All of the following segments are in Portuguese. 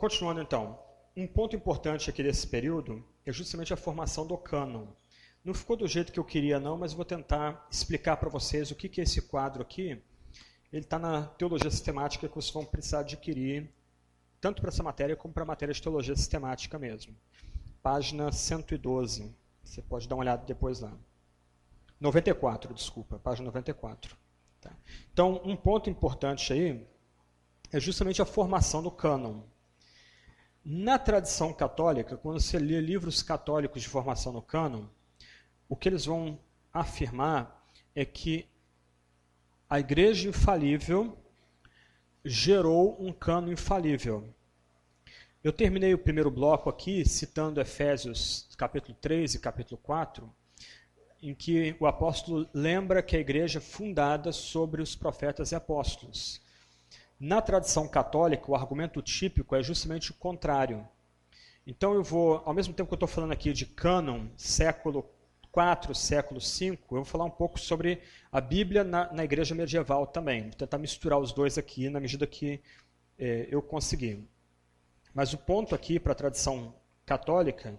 Continuando então, um ponto importante aqui desse período é justamente a formação do cânon. Não ficou do jeito que eu queria não, mas vou tentar explicar para vocês o que, que é esse quadro aqui. Ele está na teologia sistemática que vocês vão precisar adquirir, tanto para essa matéria como para a matéria de teologia sistemática mesmo. Página 112. Você pode dar uma olhada depois lá. 94, desculpa, página 94. Tá. Então, um ponto importante aí é justamente a formação do cânon. Na tradição católica, quando você lê livros católicos de formação no cânon, o que eles vão afirmar é que a igreja infalível gerou um cânon infalível. Eu terminei o primeiro bloco aqui citando Efésios capítulo 3 e capítulo 4, em que o apóstolo lembra que a igreja é fundada sobre os profetas e apóstolos. Na tradição católica, o argumento típico é justamente o contrário. Então eu vou, ao mesmo tempo que eu estou falando aqui de cânon, século IV, século V, eu vou falar um pouco sobre a Bíblia na, na igreja medieval também. Vou tentar misturar os dois aqui na medida que é, eu conseguir. Mas o ponto aqui para a tradição católica,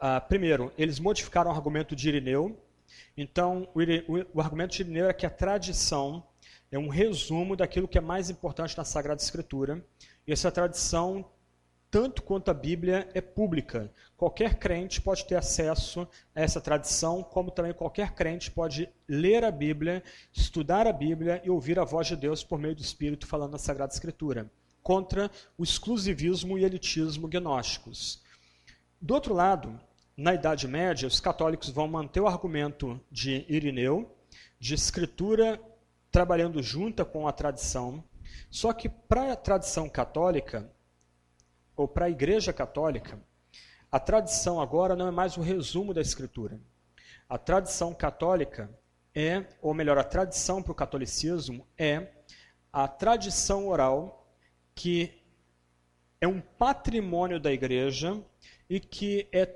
ah, primeiro, eles modificaram o argumento de Irineu. Então, o, o, o argumento de Irineu é que a tradição é um resumo daquilo que é mais importante na Sagrada Escritura. E essa tradição, tanto quanto a Bíblia, é pública. Qualquer crente pode ter acesso a essa tradição, como também qualquer crente pode ler a Bíblia, estudar a Bíblia e ouvir a voz de Deus por meio do Espírito falando na Sagrada Escritura, contra o exclusivismo e elitismo gnósticos. Do outro lado, na Idade Média, os católicos vão manter o argumento de Irineu, de escritura trabalhando junta com a tradição. Só que para a tradição católica, ou para a igreja católica, a tradição agora não é mais o resumo da escritura. A tradição católica é, ou melhor, a tradição para o catolicismo é a tradição oral que é um patrimônio da igreja e que é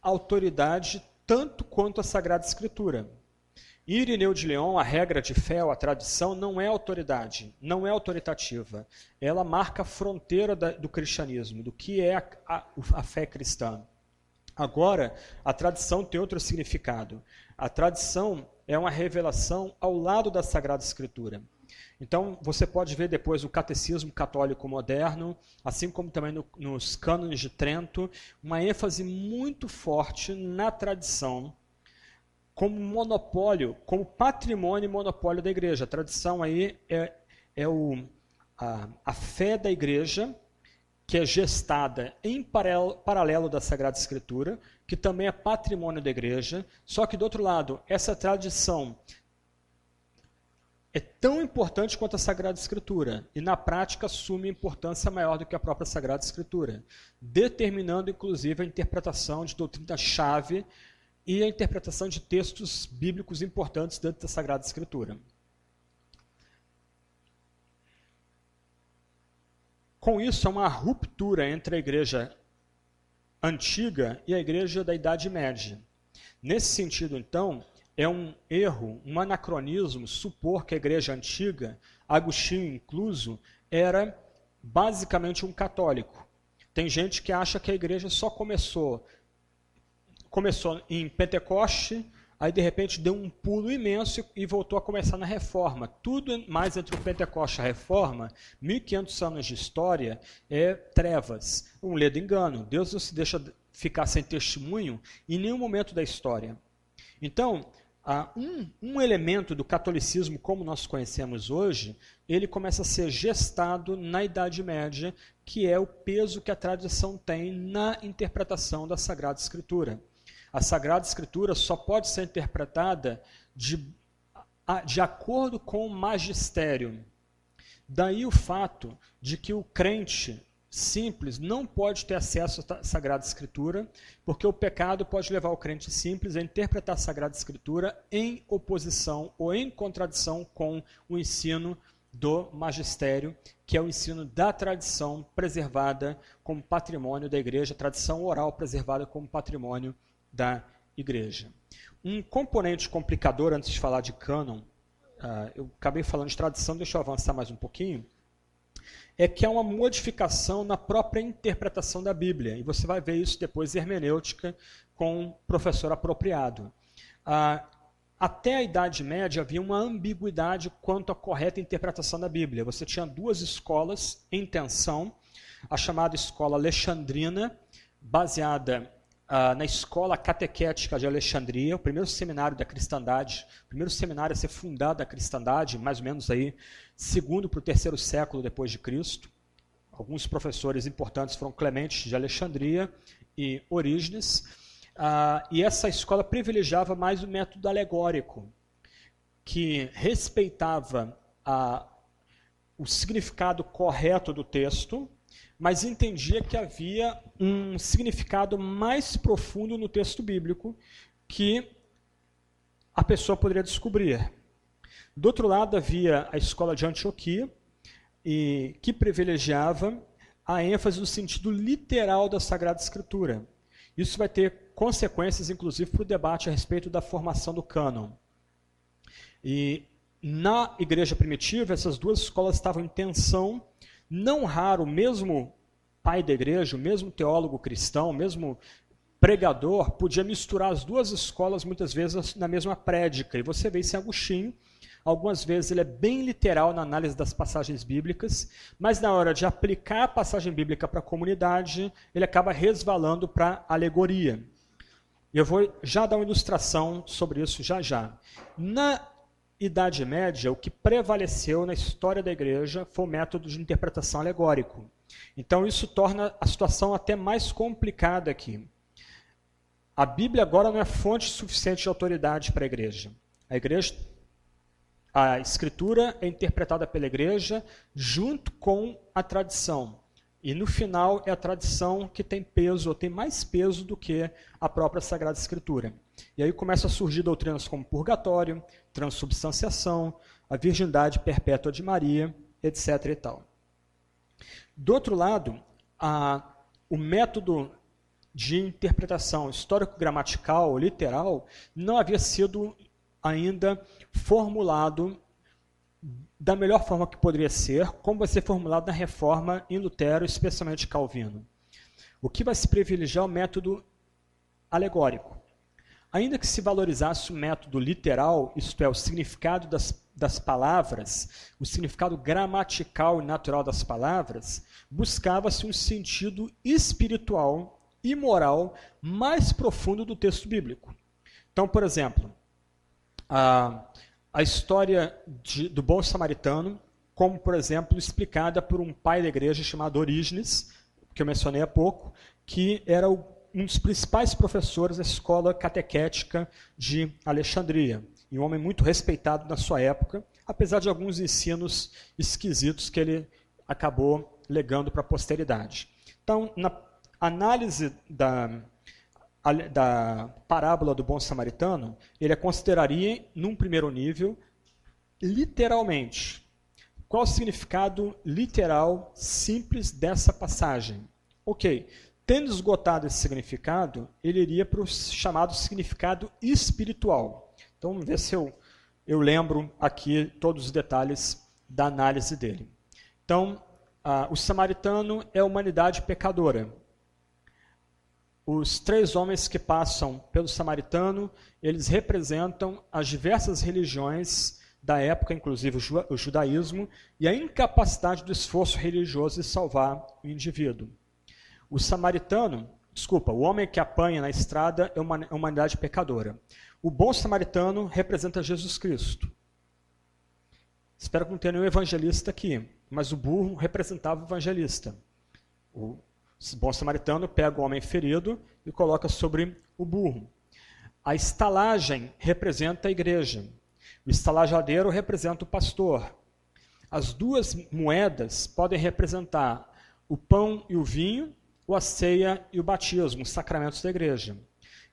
autoridade tanto quanto a Sagrada Escritura. Irineu de Leão, a regra de fé, a tradição, não é autoridade, não é autoritativa. Ela marca a fronteira da, do cristianismo, do que é a, a, a fé cristã. Agora, a tradição tem outro significado. A tradição é uma revelação ao lado da Sagrada Escritura. Então, você pode ver depois o catecismo católico moderno, assim como também no, nos cânones de Trento, uma ênfase muito forte na tradição como monopólio, como patrimônio e monopólio da igreja. A tradição aí é, é o, a, a fé da igreja, que é gestada em paralelo, paralelo da Sagrada Escritura, que também é patrimônio da igreja, só que do outro lado, essa tradição é tão importante quanto a Sagrada Escritura e na prática assume importância maior do que a própria Sagrada Escritura, determinando inclusive a interpretação de doutrina-chave e a interpretação de textos bíblicos importantes dentro da Sagrada Escritura. Com isso, há uma ruptura entre a igreja antiga e a igreja da Idade Média. Nesse sentido, então, é um erro, um anacronismo supor que a igreja antiga, Agostinho incluso, era basicamente um católico. Tem gente que acha que a igreja só começou começou em Pentecoste, aí de repente deu um pulo imenso e voltou a começar na Reforma. Tudo mais entre o Pentecoste e a Reforma, 1500 anos de história, é trevas, um ledo engano. Deus não se deixa ficar sem testemunho em nenhum momento da história. Então, um, um, elemento do catolicismo como nós conhecemos hoje, ele começa a ser gestado na Idade Média, que é o peso que a tradição tem na interpretação da Sagrada Escritura. A Sagrada Escritura só pode ser interpretada de, de acordo com o magistério. Daí o fato de que o crente simples não pode ter acesso à Sagrada Escritura, porque o pecado pode levar o crente simples a interpretar a Sagrada Escritura em oposição ou em contradição com o ensino do magistério, que é o ensino da tradição preservada como patrimônio da igreja, tradição oral preservada como patrimônio da igreja. Um componente complicador, antes de falar de cânon, uh, eu acabei falando de tradição, deixa eu avançar mais um pouquinho, é que há uma modificação na própria interpretação da Bíblia. E você vai ver isso depois em hermenêutica com um professor apropriado. Ah, até a Idade Média havia uma ambiguidade quanto à correta interpretação da Bíblia. Você tinha duas escolas em tensão, a chamada escola alexandrina, baseada ah, na escola catequética de Alexandria, o primeiro seminário da cristandade, o primeiro seminário a ser fundado da cristandade, mais ou menos aí, segundo para o terceiro século depois de Cristo. Alguns professores importantes foram Clemente de Alexandria e Orígenes. Ah, e essa escola privilegiava mais o método alegórico, que respeitava a, o significado correto do texto, mas entendia que havia um significado mais profundo no texto bíblico que a pessoa poderia descobrir. Do outro lado, havia a escola de Antioquia, e, que privilegiava a ênfase no sentido literal da Sagrada Escritura. Isso vai ter consequências, inclusive, para o debate a respeito da formação do cânon. E na igreja primitiva, essas duas escolas estavam em tensão não raro, mesmo pai da igreja, mesmo teólogo cristão, mesmo pregador, podia misturar as duas escolas muitas vezes na mesma prédica. E você vê isso em Agostinho. Algumas vezes ele é bem literal na análise das passagens bíblicas, mas na hora de aplicar a passagem bíblica para a comunidade, ele acaba resvalando para alegoria. Eu vou já dar uma ilustração sobre isso já já. Na Idade Média, o que prevaleceu na história da igreja foi o método de interpretação alegórico. Então isso torna a situação até mais complicada aqui. A Bíblia agora não é fonte suficiente de autoridade para a igreja. A igreja a escritura é interpretada pela igreja junto com a tradição. E no final é a tradição que tem peso, ou tem mais peso do que a própria Sagrada Escritura. E aí começam a surgir doutrinas como purgatório, transubstanciação, a virgindade perpétua de Maria, etc. E tal. Do outro lado, a, o método de interpretação histórico-gramatical, literal, não havia sido ainda formulado da melhor forma que poderia ser, como vai ser formulado na reforma em Lutero, especialmente Calvino. O que vai se privilegiar é o método alegórico. Ainda que se valorizasse o método literal, isto é, o significado das, das palavras, o significado gramatical e natural das palavras, buscava-se um sentido espiritual e moral mais profundo do texto bíblico. Então, por exemplo, a, a história de, do bom samaritano, como, por exemplo, explicada por um pai da igreja chamado Orígenes, que eu mencionei há pouco, que era o, um dos principais professores da escola catequética de Alexandria, e um homem muito respeitado na sua época, apesar de alguns ensinos esquisitos que ele acabou legando para a posteridade. Então, na análise da, da parábola do bom samaritano, ele a consideraria, num primeiro nível, literalmente. Qual o significado literal simples dessa passagem? Ok, tendo esgotado esse significado, ele iria para o chamado significado espiritual. Então, vamos ver se eu, eu lembro aqui todos os detalhes da análise dele. Então, o samaritano é a humanidade pecadora os três homens que passam pelo samaritano, eles representam as diversas religiões da época, inclusive o judaísmo, e a incapacidade do esforço religioso de salvar o indivíduo. O samaritano, desculpa, o homem que apanha na estrada é uma humanidade pecadora. O bom samaritano representa Jesus Cristo. Espero que não tenha nenhum evangelista aqui, mas o burro representava o evangelista. O bom samaritano pega o homem ferido e coloca sobre o burro. A estalagem representa a igreja. O estalajadeiro representa o pastor. As duas moedas podem representar o pão e o vinho, a ceia e o batismo, os sacramentos da igreja.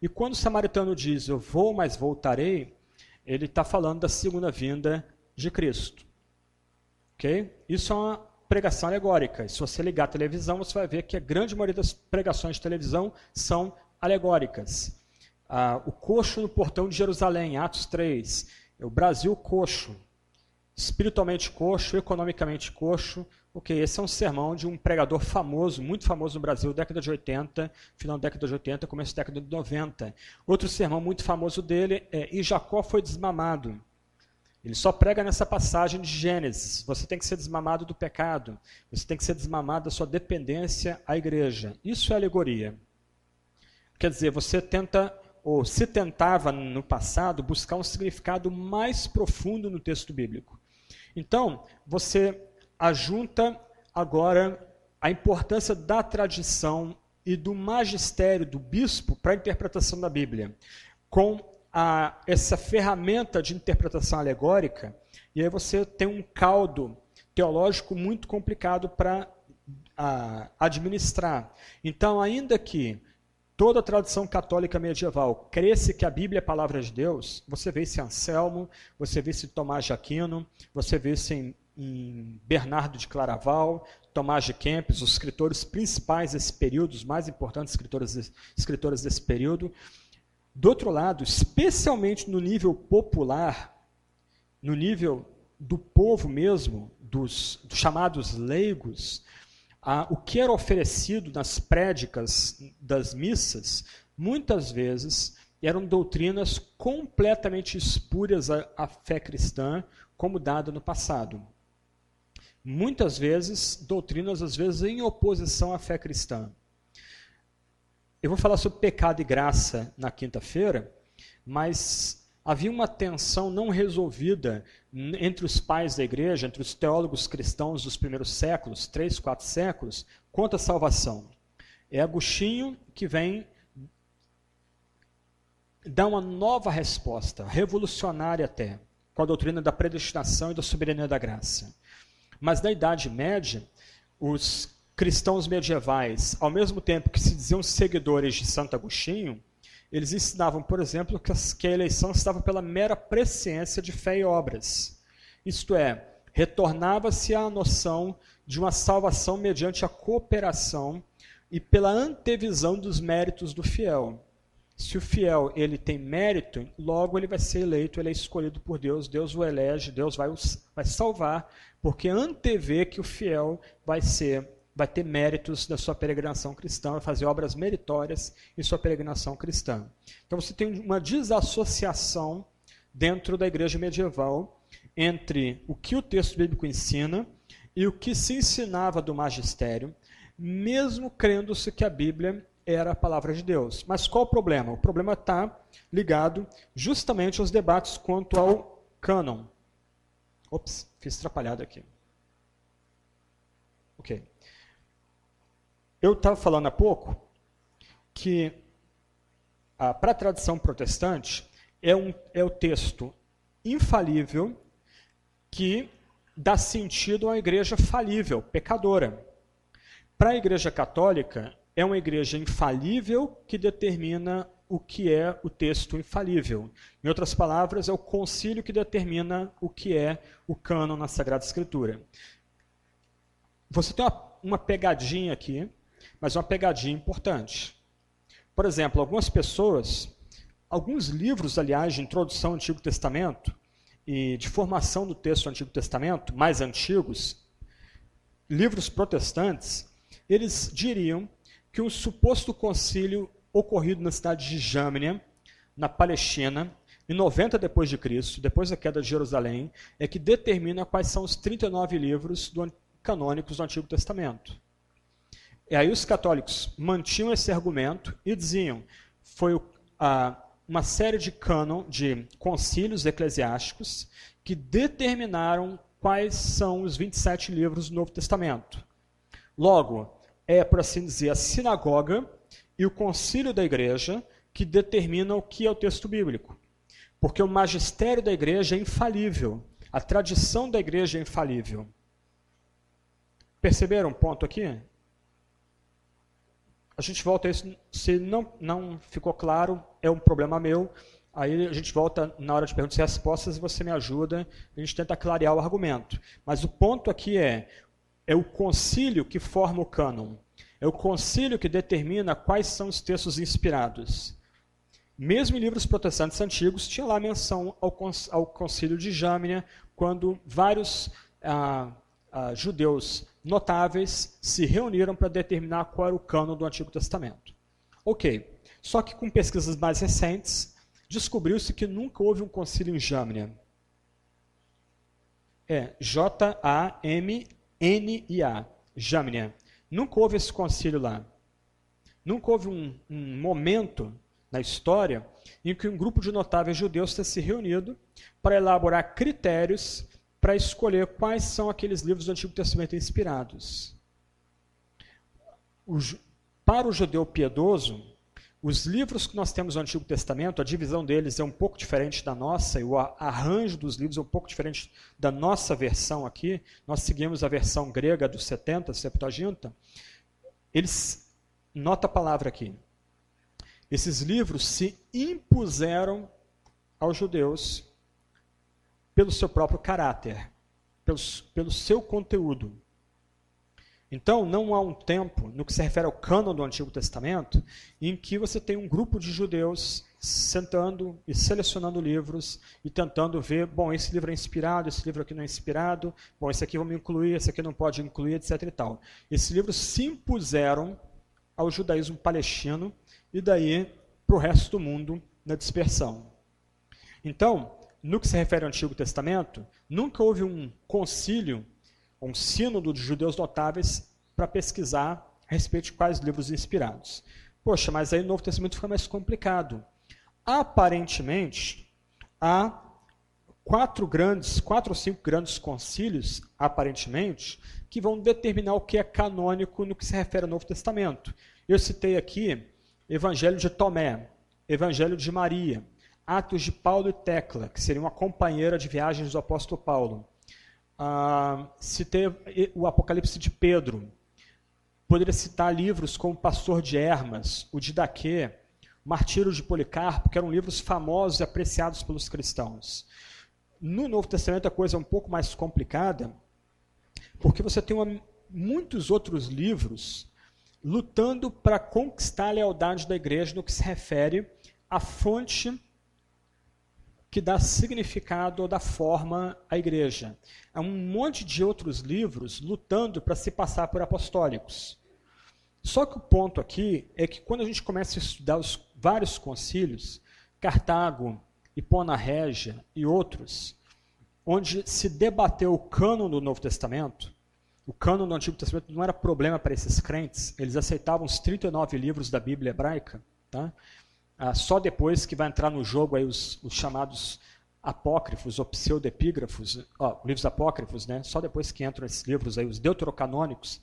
E quando o samaritano diz, eu vou, mas voltarei, ele está falando da segunda vinda de Cristo. Ok? Isso é uma pregação alegórica. Se você ligar a televisão, você vai ver que a grande maioria das pregações de televisão são alegóricas. Ah, o coxo no portão de Jerusalém, Atos 3. É o Brasil coxo. Espiritualmente coxo, economicamente coxo, Ok, esse é um sermão de um pregador famoso, muito famoso no Brasil, década de 80, final da década de 80, começo da década de 90. Outro sermão muito famoso dele é E Jacó foi desmamado. Ele só prega nessa passagem de Gênesis. Você tem que ser desmamado do pecado. Você tem que ser desmamado da sua dependência à igreja. Isso é alegoria. Quer dizer, você tenta, ou se tentava no passado, buscar um significado mais profundo no texto bíblico. Então, você ajunta agora a importância da tradição e do magistério do bispo para a interpretação da Bíblia, com a, essa ferramenta de interpretação alegórica, e aí você tem um caldo teológico muito complicado para administrar. Então, ainda que toda a tradição católica medieval cresce que a Bíblia é a palavra de Deus, você vê isso em Anselmo, você vê isso em Tomás de Aquino, você vê isso em, em Bernardo de Claraval, Tomás de Kempis, os escritores principais desse período, os mais importantes escritores, escritores desse período, do outro lado, especialmente no nível popular, no nível do povo mesmo, dos, dos chamados leigos, ah, o que era oferecido nas prédicas das missas, muitas vezes eram doutrinas completamente espúrias à, à fé cristã, como dada no passado. Muitas vezes, doutrinas, às vezes, em oposição à fé cristã. Eu vou falar sobre pecado e graça na quinta-feira, mas havia uma tensão não resolvida entre os pais da igreja, entre os teólogos cristãos dos primeiros séculos, três, quatro séculos, quanto à salvação. É Agostinho que vem dar uma nova resposta, revolucionária até, com a doutrina da predestinação e da soberania da graça. Mas na Idade Média, os cristãos medievais, ao mesmo tempo que se diziam seguidores de Santo Agostinho, eles ensinavam, por exemplo, que a eleição estava pela mera presciência de fé e obras. Isto é, retornava-se à noção de uma salvação mediante a cooperação e pela antevisão dos méritos do fiel. Se o fiel ele tem mérito, logo ele vai ser eleito, ele é escolhido por Deus, Deus o elege, Deus vai, vai salvar, porque antevê que o fiel vai ser vai ter méritos da sua peregrinação cristã, vai fazer obras meritórias em sua peregrinação cristã. Então você tem uma desassociação dentro da igreja medieval entre o que o texto bíblico ensina e o que se ensinava do magistério, mesmo crendo-se que a Bíblia era a palavra de Deus. Mas qual o problema? O problema está ligado justamente aos debates quanto ao cânon. Ops, fiz atrapalhado aqui. Ok. Eu estava falando há pouco que para a tradição protestante é, um, é o texto infalível que dá sentido uma igreja falível, pecadora. Para a igreja católica, é uma igreja infalível que determina o que é o texto infalível. Em outras palavras, é o concílio que determina o que é o cânon na Sagrada Escritura. Você tem uma, uma pegadinha aqui, mas uma pegadinha importante. Por exemplo, algumas pessoas, alguns livros, aliás, de introdução ao Antigo Testamento e de formação do texto do Antigo Testamento, mais antigos, livros protestantes, eles diriam que um suposto concílio ocorrido na cidade de Jâmnia, na Palestina, em 90 depois de Cristo, depois da queda de Jerusalém, é que determina quais são os 39 livros do, canônicos do Antigo Testamento. E aí os católicos mantinham esse argumento e diziam foi a, uma série de cânon, de concílios eclesiásticos que determinaram quais são os 27 livros do Novo Testamento. Logo, é, por assim dizer, a sinagoga e o concílio da igreja que determinam o que é o texto bíblico. Porque o magistério da igreja é infalível, a tradição da igreja é infalível. Perceberam um ponto aqui? A gente volta a isso, se não, não ficou claro, é um problema meu. Aí a gente volta na hora de perguntas e respostas e você me ajuda, a gente tenta clarear o argumento. Mas o ponto aqui é, é o concílio que forma o cânon. É o concílio que determina quais são os textos inspirados. Mesmo em livros protestantes antigos, tinha lá menção ao, ao concílio de Jâmnia, quando vários ah, ah, judeus notáveis se reuniram para determinar qual era o cano do Antigo Testamento. Ok, só que com pesquisas mais recentes, descobriu-se que nunca houve um concílio em Jamnia. É J-A-M-N-I-A, Jamnia. Nunca houve esse concílio lá. Nunca houve um, um momento na história em que um grupo de notáveis judeus tenha se reunido para elaborar critérios para escolher quais são aqueles livros do Antigo Testamento inspirados. Para o judeu piedoso, os livros que nós temos no Antigo Testamento, a divisão deles é um pouco diferente da nossa, e o arranjo dos livros é um pouco diferente da nossa versão aqui. Nós seguimos a versão grega dos 70, Septuaginta. Eles, nota a palavra aqui, esses livros se impuseram aos judeus pelo seu próprio caráter, pelo, pelo seu conteúdo. Então, não há um tempo, no que se refere ao cânon do Antigo Testamento, em que você tem um grupo de judeus sentando e selecionando livros e tentando ver, bom, esse livro é inspirado, esse livro aqui não é inspirado, bom, esse aqui vamos incluir, esse aqui não pode incluir, etc. E tal. Esses livros se impuseram ao judaísmo palestino e daí para o resto do mundo na dispersão. Então, no que se refere ao Antigo Testamento, nunca houve um concílio, um sínodo de judeus notáveis para pesquisar a respeito de quais livros inspirados. Poxa, mas aí o Novo Testamento fica mais complicado. Aparentemente, há quatro grandes, quatro ou cinco grandes concílios, aparentemente, que vão determinar o que é canônico no que se refere ao Novo Testamento. Eu citei aqui Evangelho de Tomé, Evangelho de Maria, Atos de Paulo e Tecla, que seria uma companheira de viagens do apóstolo Paulo. Ah, citei o Apocalipse de Pedro. Poderia citar livros como Pastor de Hermas, o Didaquê, Martírio de Policarpo, que eram livros famosos e apreciados pelos cristãos. No Novo Testamento a coisa é um pouco mais complicada, porque você tem uma, muitos outros livros lutando para conquistar a lealdade da igreja no que se refere à fonte que dá significado ou dá forma à igreja. Há um monte de outros livros lutando para se passar por apostólicos. Só que o ponto aqui é que quando a gente começa a estudar os vários concílios, Cartago, Hipona Régia e outros, onde se debateu o cânon do Novo Testamento, o cânon do Antigo Testamento não era problema para esses crentes, eles aceitavam os 39 livros da Bíblia hebraica, tá? Ah, só depois que vai entrar no jogo aí os, os chamados apócrifos ou pseudepígrafos, ó, livros apócrifos, né? só depois que entram esses livros aí, os deuterocanônicos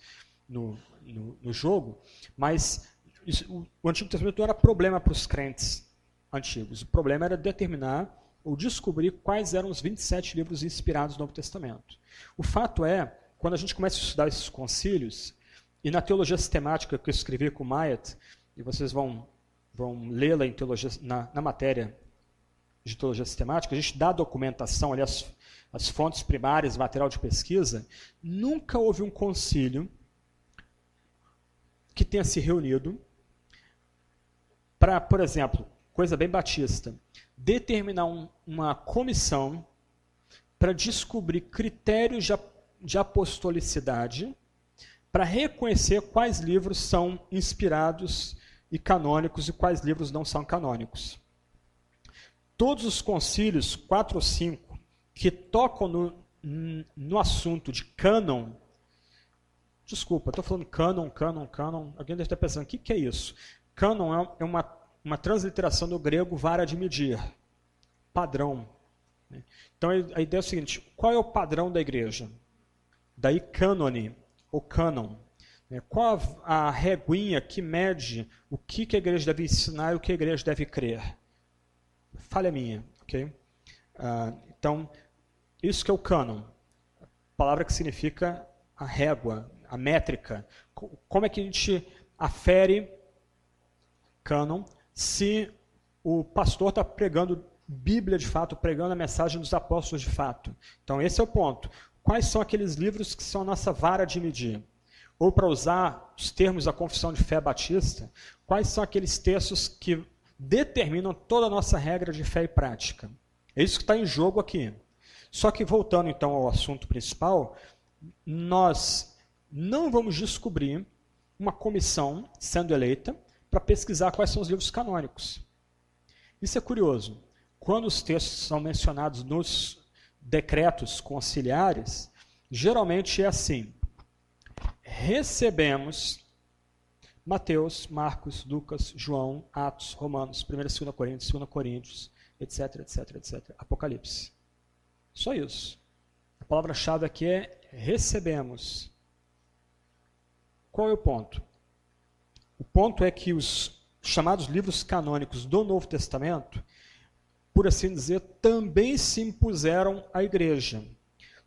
no, no, no jogo, mas isso, o, o Antigo Testamento não era problema para os crentes antigos, o problema era determinar ou descobrir quais eram os 27 livros inspirados no Novo Testamento. O fato é quando a gente começa a estudar esses concílios, e na teologia sistemática que eu escrevi com Mayat, e vocês vão, vão lê-la na, na matéria de teologia sistemática, a gente dá documentação, ali as, as fontes primárias, material de pesquisa, nunca houve um concílio que tenha se reunido para, por exemplo, coisa bem batista, determinar um, uma comissão para descobrir critérios de de apostolicidade para reconhecer quais livros são inspirados e canônicos e quais livros não são canônicos. Todos os concílios, quatro ou cinco, que tocam no, no assunto de cânon, desculpa, estou falando cânon, cânon, cânon, alguém deve estar pensando, o que, que é isso? Cânon é, é uma, uma transliteração do grego vara de medir, padrão. Então a ideia é o seguinte, qual é o padrão da igreja? Daí cânone, ou cânon. Né? Qual a reguinha que mede o que a igreja deve ensinar e o que a igreja deve crer? Falha minha, ok? Ah, então, isso que é o cânon. Palavra que significa a régua, a métrica. Como é que a gente afere cânon se o pastor está pregando Bíblia de fato, pregando a mensagem dos apóstolos de fato. Então, esse é o ponto quais são aqueles livros que são a nossa vara de medir? Ou, para usar os termos da Confissão de Fé Batista, quais são aqueles textos que determinam toda a nossa regra de fé e prática? É isso que está em jogo aqui. Só que, voltando então ao assunto principal, nós não vamos descobrir uma comissão sendo eleita para pesquisar quais são os livros canônicos. Isso é curioso. Quando os textos são mencionados nos decretos conciliares, geralmente é assim: recebemos Mateus, Marcos, Lucas, João, Atos, Romanos, 1 e 2 Coríntios, 2 Coríntios, etc, etc, etc. Apocalipse. Só isso. A palavra-chave aqui é recebemos. Qual é o ponto? O ponto é que os chamados livros canônicos do Novo Testamento, por assim dizer, também se impuseram à igreja.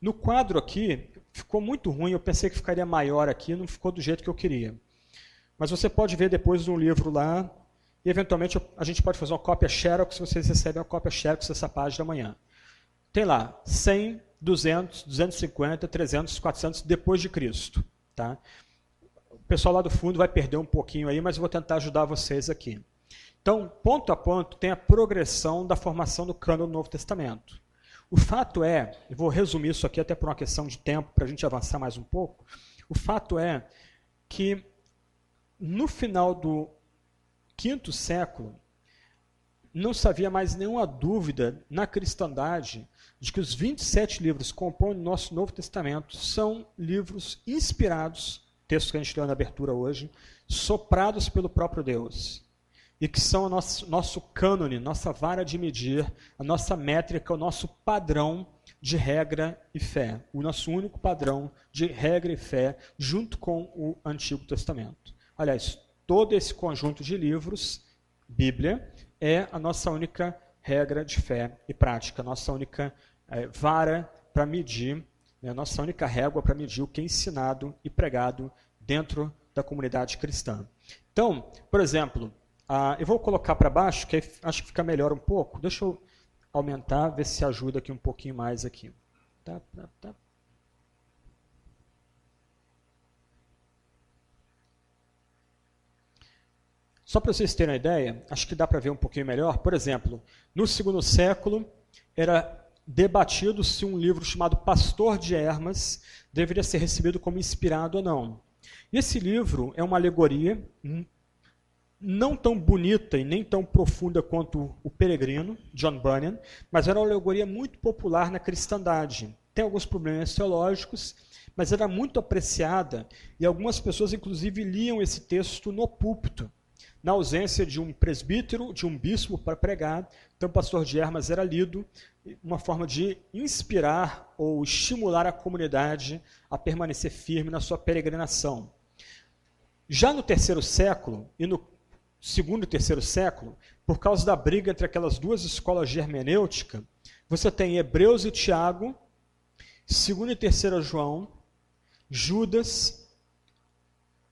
No quadro aqui, ficou muito ruim, eu pensei que ficaria maior aqui, não ficou do jeito que eu queria. Mas você pode ver depois no livro lá, e eventualmente a gente pode fazer uma cópia Xerox, se vocês recebem uma cópia Xerox dessa página amanhã. Tem lá 100, 200, 250, 300, 400 depois de Cristo. Tá? O pessoal lá do fundo vai perder um pouquinho aí, mas eu vou tentar ajudar vocês aqui. Então, ponto a ponto, tem a progressão da formação do cano do Novo Testamento. O fato é, e vou resumir isso aqui até por uma questão de tempo, para a gente avançar mais um pouco, o fato é que no final do quinto século, não se havia mais nenhuma dúvida na cristandade de que os 27 livros que compõem o nosso Novo Testamento são livros inspirados, texto que a gente leu na abertura hoje, soprados pelo próprio Deus. E que são o nosso, nosso cânone, nossa vara de medir, a nossa métrica, o nosso padrão de regra e fé. O nosso único padrão de regra e fé, junto com o Antigo Testamento. Aliás, todo esse conjunto de livros, Bíblia, é a nossa única regra de fé e prática, a nossa única é, vara para medir, né, a nossa única régua para medir o que é ensinado e pregado dentro da comunidade cristã. Então, por exemplo, eu vou colocar para baixo, que acho que fica melhor um pouco. Deixa eu aumentar, ver se ajuda aqui um pouquinho mais aqui. Tá, tá, tá. Só para vocês terem uma ideia, acho que dá para ver um pouquinho melhor. Por exemplo, no segundo século, era debatido se um livro chamado Pastor de Hermas deveria ser recebido como inspirado ou não. E esse livro é uma alegoria hum, não tão bonita e nem tão profunda quanto O Peregrino, John Bunyan, mas era uma alegoria muito popular na cristandade. Tem alguns problemas teológicos, mas era muito apreciada e algumas pessoas, inclusive, liam esse texto no púlpito na ausência de um presbítero, de um bispo para pregar, então o pastor de Hermas era lido, uma forma de inspirar ou estimular a comunidade a permanecer firme na sua peregrinação. Já no terceiro século e no segundo e terceiro século, por causa da briga entre aquelas duas escolas de hermenêutica, você tem Hebreus e Tiago, segundo e terceiro João, Judas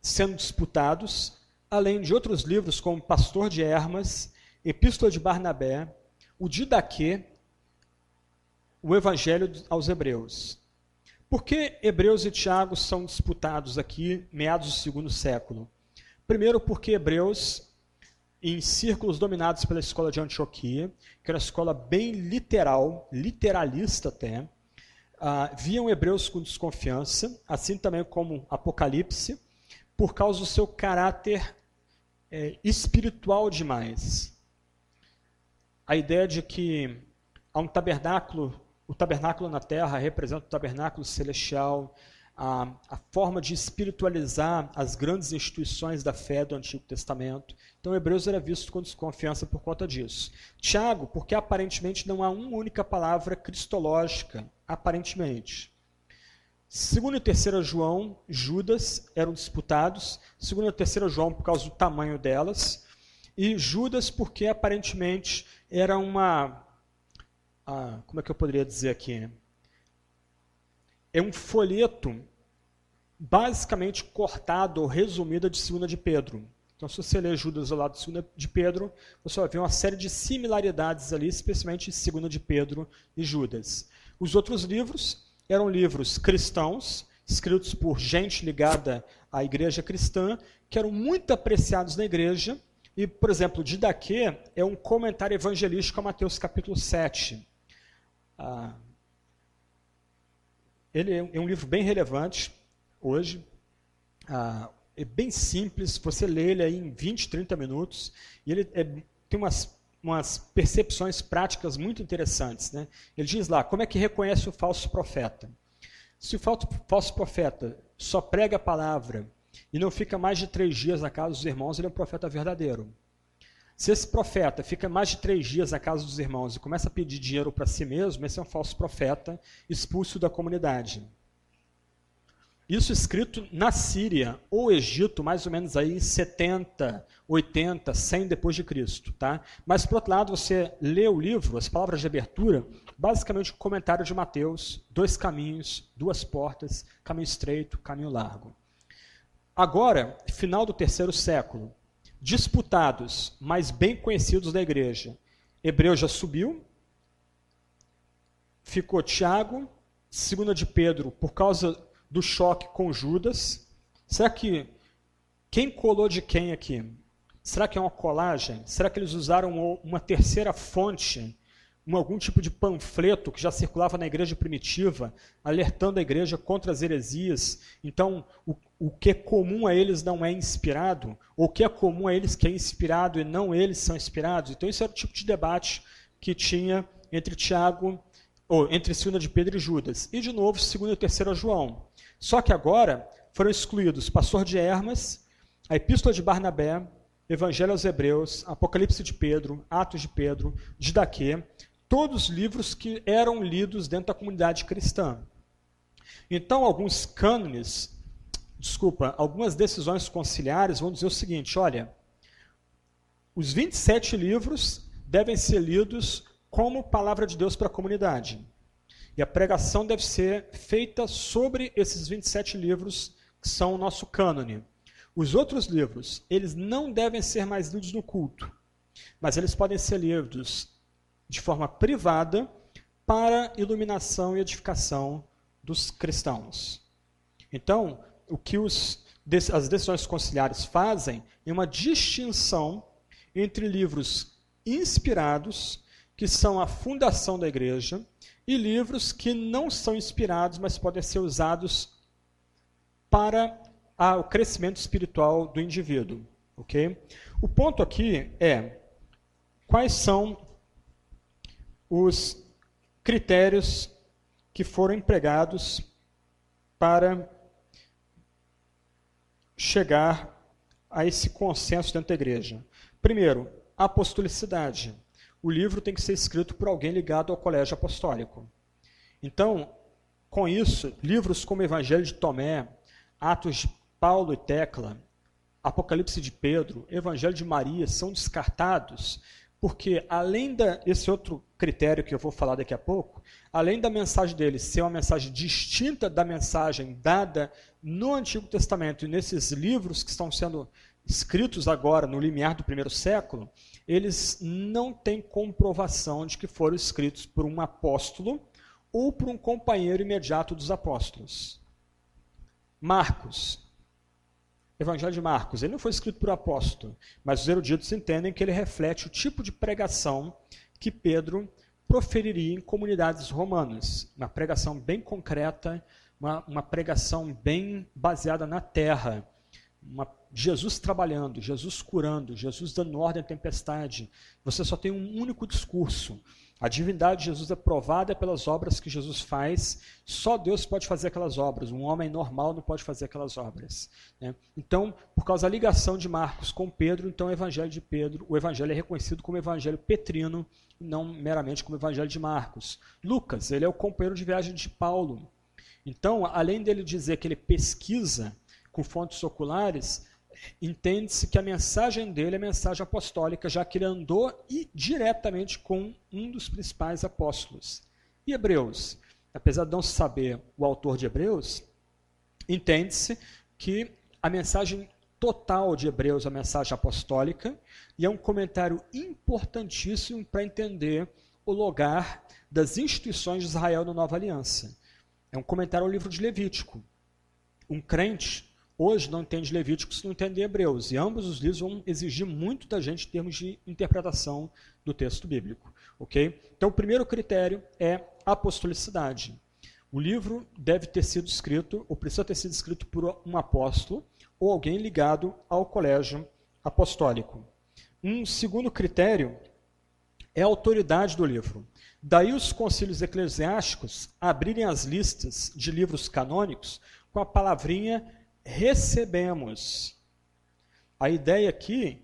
sendo disputados, além de outros livros como Pastor de Hermas, Epístola de Barnabé, o Didaquê, o Evangelho aos Hebreus. Por que Hebreus e Tiago são disputados aqui, meados do segundo século? Primeiro, porque Hebreus, em círculos dominados pela escola de Antioquia, que era uma escola bem literal, literalista até, uh, viam Hebreus com desconfiança, assim também como Apocalipse, por causa do seu caráter é, espiritual demais. A ideia de que há um tabernáculo, o tabernáculo na terra representa o tabernáculo celestial, a, a, forma de espiritualizar as grandes instituições da fé do Antigo Testamento. Então, Hebreus era visto com desconfiança por conta disso. Tiago, porque aparentemente não há uma única palavra cristológica, aparentemente. Segundo e terceira João, Judas eram disputados. Segundo e terceira João por causa do tamanho delas. E Judas porque aparentemente era uma... Ah, como é que eu poderia dizer aqui? É um folheto basicamente cortado ou resumido de segunda de Pedro. Então, se você ler Judas ao lado de segunda de Pedro, você vai ver uma série de similaridades ali, especialmente em segunda de Pedro e Judas. Os outros livros eram livros cristãos, escritos por gente ligada à igreja cristã, que eram muito apreciados na igreja. E, por exemplo, Didaquê é um comentário evangelístico a Mateus capítulo 7. Ah, ele é um livro bem relevante hoje, ah, é bem simples, você lê ele em 20, 30 minutos, e ele é, tem umas, umas percepções práticas muito interessantes. Né? Ele diz lá, como é que reconhece o falso profeta? Se o falso profeta só prega a palavra e não fica mais de três dias na casa dos irmãos, ele é um profeta verdadeiro. Se esse profeta fica mais de três dias na casa dos irmãos e começa a pedir dinheiro para si mesmo, esse é um falso profeta expulso da comunidade. Isso escrito na Síria ou Egito, mais ou menos aí 70, 80, 100 depois de Cristo, tá? Mas por outro lado, você lê o livro, as palavras de abertura, basicamente o comentário de Mateus, dois caminhos, duas portas, caminho estreito, caminho largo. Agora, final do terceiro século, disputados, mas bem conhecidos da igreja. Hebreu já subiu, ficou Tiago, segunda de Pedro, por causa do choque com Judas. Será que quem colou de quem aqui? Será que é uma colagem? Será que eles usaram uma terceira fonte, algum tipo de panfleto que já circulava na igreja primitiva, alertando a igreja contra as heresias? Então, o, o que é comum a eles não é inspirado? Ou o que é comum a eles que é inspirado e não eles são inspirados? Então, esse era o tipo de debate que tinha entre Tiago, ou entre 2 de Pedro e Judas. E, de novo, 2 e 3 João. Só que agora foram excluídos Pastor de Hermas, a Epístola de Barnabé, Evangelho aos Hebreus, Apocalipse de Pedro, Atos de Pedro, Didaquê, todos os livros que eram lidos dentro da comunidade cristã. Então, alguns cânones, desculpa, algumas decisões conciliares vão dizer o seguinte: olha, os 27 livros devem ser lidos como palavra de Deus para a comunidade. E a pregação deve ser feita sobre esses 27 livros que são o nosso cânone. Os outros livros, eles não devem ser mais lidos no culto, mas eles podem ser lidos de forma privada para iluminação e edificação dos cristãos. Então, o que os, as decisões conciliares fazem é uma distinção entre livros inspirados, que são a fundação da igreja, e livros que não são inspirados, mas podem ser usados para a, o crescimento espiritual do indivíduo. ok? O ponto aqui é quais são os critérios que foram empregados para chegar a esse consenso dentro da igreja. Primeiro, apostolicidade o livro tem que ser escrito por alguém ligado ao colégio apostólico. Então, com isso, livros como Evangelho de Tomé, Atos de Paulo e Tecla, Apocalipse de Pedro, Evangelho de Maria são descartados porque, além desse outro critério que eu vou falar daqui a pouco, além da mensagem deles ser uma mensagem distinta da mensagem dada no Antigo Testamento e nesses livros que estão sendo escritos agora no limiar do primeiro século, eles não têm comprovação de que foram escritos por um apóstolo ou por um companheiro imediato dos apóstolos. Marcos, Evangelho de Marcos, ele não foi escrito por apóstolo, mas os eruditos entendem que ele reflete o tipo de pregação que Pedro proferiria em comunidades romanas. Uma pregação bem concreta, uma, uma pregação bem baseada na terra, uma Jesus trabalhando, Jesus curando, Jesus dando ordem à tempestade. Você só tem um único discurso. A divindade de Jesus é provada pelas obras que Jesus faz. Só Deus pode fazer aquelas obras. Um homem normal não pode fazer aquelas obras. Né? Então, por causa da ligação de Marcos com Pedro, então o Evangelho de Pedro, o Evangelho é reconhecido como Evangelho petrino, não meramente como Evangelho de Marcos. Lucas, ele é o companheiro de viagem de Paulo. Então, além dele dizer que ele pesquisa com fontes oculares, entende-se que a mensagem dele é mensagem apostólica, já que ele andou e diretamente com um dos principais apóstolos. E Hebreus, apesar de não se saber o autor de Hebreus, entende-se que a mensagem total de Hebreus é a mensagem apostólica e é um comentário importantíssimo para entender o lugar das instituições de Israel na Nova Aliança. É um comentário ao livro de Levítico. Um crente hoje não entende Levítico se não entende Hebreus. E ambos os livros vão exigir muito da gente em termos de interpretação do texto bíblico. ok? Então, o primeiro critério é apostolicidade. O livro deve ter sido escrito, ou precisa ter sido escrito por um apóstolo, ou alguém ligado ao colégio apostólico. Um segundo critério é a autoridade do livro. Daí os concílios eclesiásticos abrirem as listas de livros canônicos com a palavrinha recebemos. A ideia aqui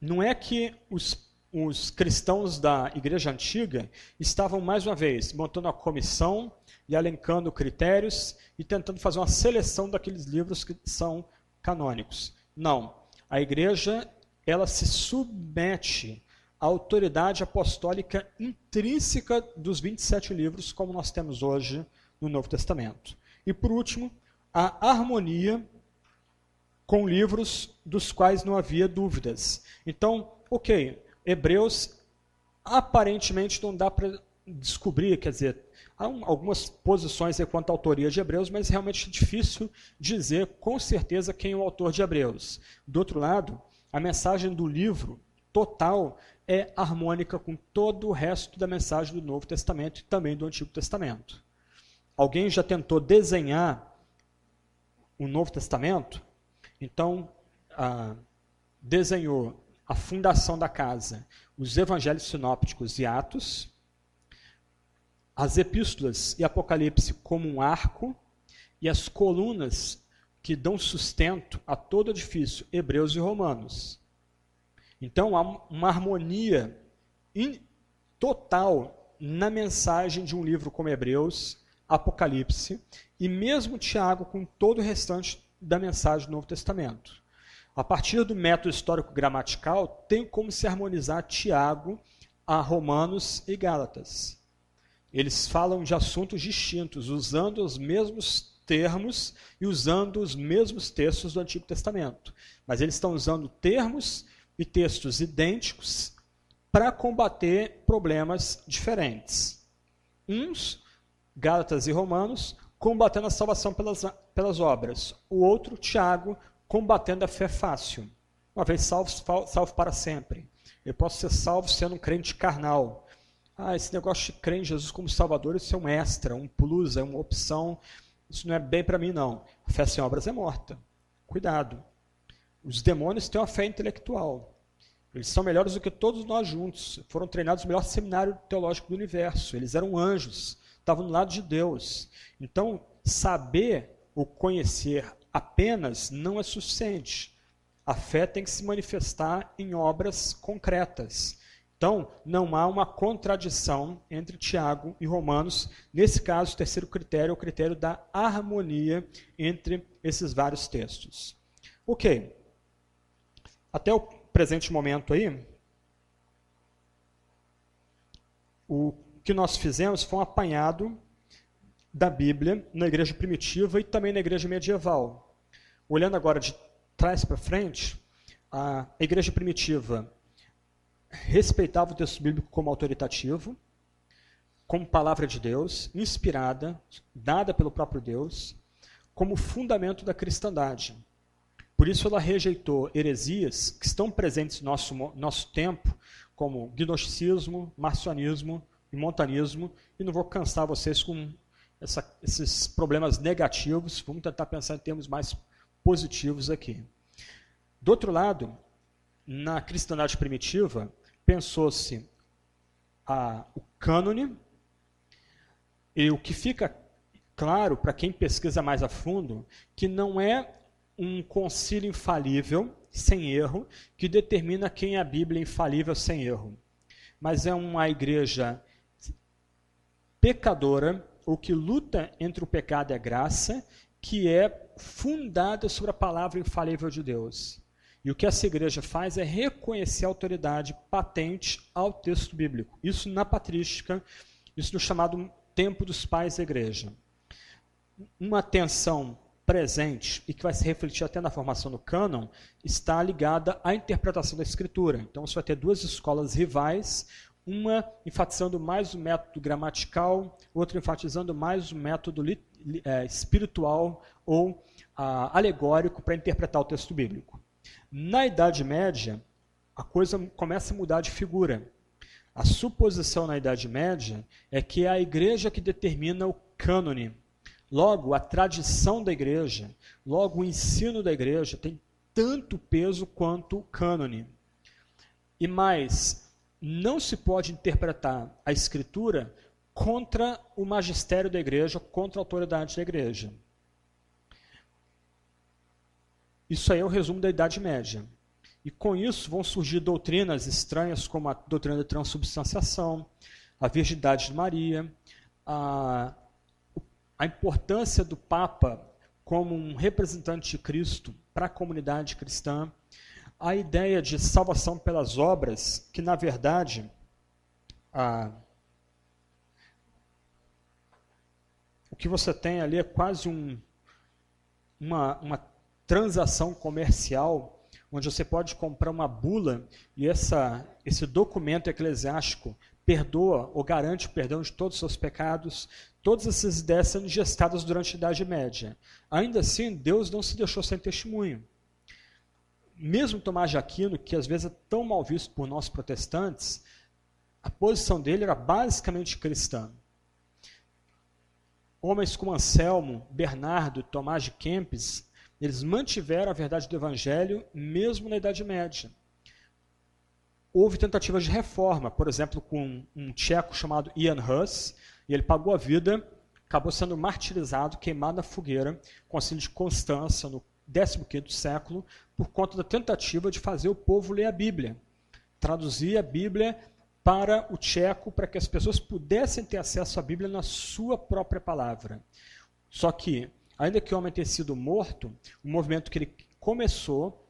não é que os, os cristãos da igreja antiga estavam, mais uma vez, montando a comissão e elencando critérios e tentando fazer uma seleção daqueles livros que são canônicos. Não. A igreja ela se submete à autoridade apostólica intrínseca dos 27 livros, como nós temos hoje no Novo Testamento. E por último, a harmonia com livros dos quais não havia dúvidas. Então, ok, Hebreus aparentemente não dá para descobrir, quer dizer, há um, algumas posições quanto à autoria de Hebreus, mas realmente é difícil dizer com certeza quem é o autor de Hebreus. Do outro lado, a mensagem do livro total é harmônica com todo o resto da mensagem do Novo Testamento e também do Antigo Testamento. Alguém já tentou desenhar o Novo Testamento? Então, ah, desenhou a fundação da casa, os evangelhos sinópticos e Atos, as epístolas e Apocalipse como um arco, e as colunas que dão sustento a todo edifício, Hebreus e Romanos. Então há uma harmonia total na mensagem de um livro como Hebreus, Apocalipse e mesmo Tiago com todo o restante da mensagem do Novo Testamento. A partir do método histórico-gramatical, tem como se harmonizar Tiago a Romanos e Gálatas. Eles falam de assuntos distintos, usando os mesmos termos e usando os mesmos textos do Antigo Testamento. Mas eles estão usando termos e textos idênticos para combater problemas diferentes. Uns, Gálatas e Romanos, combatendo a salvação pelas, pelas obras. O outro, Tiago, combatendo a fé fácil. Uma vez salvo, salvo para sempre. Eu posso ser salvo sendo um crente carnal. Ah, esse negócio de crer em Jesus como Salvador, isso é um extra, um plus, é uma opção isso não é bem para mim, não. A fé sem obras é morta. Cuidado. Os demônios têm uma fé intelectual. Eles são melhores do que todos nós juntos. Foram treinados no melhor seminário teológico do universo. Eles eram anjos. Estavam do lado de Deus. Então, saber ou conhecer apenas não é suficiente. A fé tem que se manifestar em obras concretas. Então, não há uma contradição entre Tiago e Romanos. Nesse caso, o terceiro critério é o critério da harmonia entre esses vários textos. Ok. Até o presente momento aí, o que nós fizemos foi um apanhado da Bíblia na igreja primitiva e também na igreja medieval. Olhando agora de trás para frente, a igreja primitiva respeitava o texto bíblico como autoritativo, como palavra de Deus, inspirada, dada pelo próprio Deus, como fundamento da cristandade. Por isso ela rejeitou heresias que estão presentes no nosso, nosso tempo, como gnosticismo, marcionismo e montanismo, e não vou cansar vocês com essa, esses problemas negativos, vamos tentar pensar em termos mais positivos aqui. Do outro lado, na cristandade primitiva, pensou-se o cânone, e o que fica claro para quem pesquisa mais a fundo, que não é um concílio infalível, sem erro, que determina quem é a Bíblia infalível sem erro. Mas é uma igreja pecadora, ou que luta entre o pecado e a graça, que é fundada sobre a palavra infalível de Deus. E o que essa igreja faz é reconhecer a autoridade patente ao texto bíblico. Isso na patrística, isso no chamado tempo dos pais da igreja. Uma tensão presente e que vai se refletir até na formação do cânon está ligada à interpretação da escritura. Então você vai ter duas escolas rivais, uma enfatizando mais o método gramatical, outra enfatizando mais o método é, espiritual ou ah, alegórico para interpretar o texto bíblico. Na Idade Média, a coisa começa a mudar de figura. A suposição na Idade Média é que é a igreja que determina o cânone. Logo, a tradição da igreja, logo o ensino da igreja tem tanto peso quanto o cânone. E mais, não se pode interpretar a escritura contra o magistério da igreja, contra a autoridade da igreja. Isso aí é o resumo da Idade Média. E com isso vão surgir doutrinas estranhas como a doutrina da transubstanciação, a virgindade de Maria, a, a importância do Papa como um representante de Cristo para a comunidade cristã, a ideia de salvação pelas obras, que na verdade a, o que você tem ali é quase um, uma, uma transação comercial onde você pode comprar uma bula e essa, esse documento eclesiástico perdoa ou garante o perdão de todos os seus pecados, todas essas ideias sendo gestadas durante a Idade Média. Ainda assim, Deus não se deixou sem testemunho. Mesmo Tomás de Aquino, que às vezes é tão mal visto por nós protestantes, a posição dele era basicamente cristã. Homens como Anselmo, Bernardo, Tomás de Kempis eles mantiveram a verdade do Evangelho mesmo na Idade Média. Houve tentativas de reforma, por exemplo, com um tcheco chamado Ian Hus, e ele pagou a vida, acabou sendo martirizado, queimado na fogueira, a de Constança, no 15º século, por conta da tentativa de fazer o povo ler a Bíblia. Traduzir a Bíblia para o tcheco, para que as pessoas pudessem ter acesso à Bíblia na sua própria palavra. Só que ainda que o homem tenha sido morto, o movimento que ele começou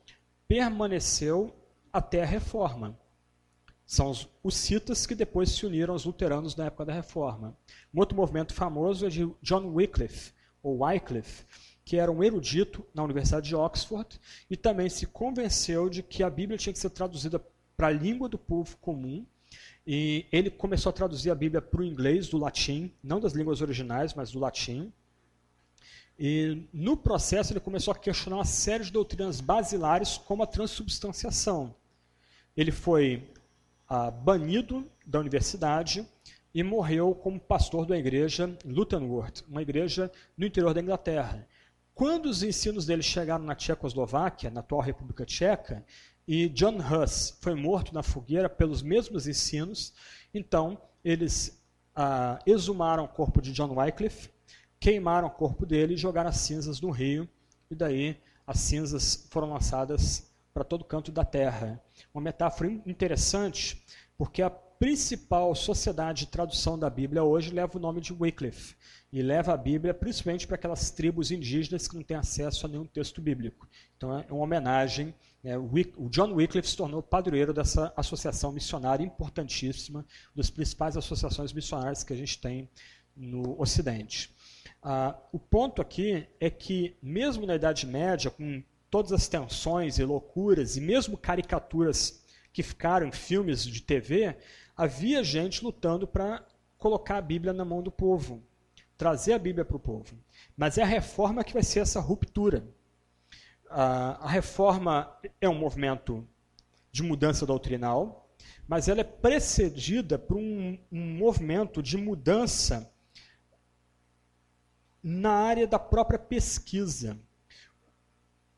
permaneceu até a reforma. São os, os citas que depois se uniram aos luteranos na época da reforma. Um outro movimento famoso é de John Wycliffe, ou Wycliffe, que era um erudito na Universidade de Oxford e também se convenceu de que a Bíblia tinha que ser traduzida para a língua do povo comum. E ele começou a traduzir a Bíblia para o inglês, do latim, não das línguas originais, mas do latim. E no processo ele começou a questionar uma série de doutrinas basilares, como a transubstanciação. Ele foi ah, banido da universidade e morreu como pastor da igreja Lutenworth, uma igreja no interior da Inglaterra. Quando os ensinos dele chegaram na Tchecoslováquia, na atual República Tcheca, e John Huss foi morto na fogueira pelos mesmos ensinos, então eles ah, exumaram o corpo de John Wycliffe queimaram o corpo dele e jogaram as cinzas no rio, e daí as cinzas foram lançadas para todo canto da terra. Uma metáfora interessante, porque a principal sociedade de tradução da Bíblia hoje leva o nome de Wycliffe, e leva a Bíblia principalmente para aquelas tribos indígenas que não têm acesso a nenhum texto bíblico. Então é uma homenagem. Né? O John Wycliffe se tornou padroeiro dessa associação missionária importantíssima, das principais associações missionárias que a gente tem no Ocidente. Ah, o ponto aqui é que, mesmo na Idade Média, com todas as tensões e loucuras, e mesmo caricaturas que ficaram em filmes de TV, havia gente lutando para colocar a Bíblia na mão do povo, trazer a Bíblia para o povo. Mas é a reforma que vai ser essa ruptura. Ah, a reforma é um movimento de mudança doutrinal, mas ela é precedida por um, um movimento de mudança na área da própria pesquisa.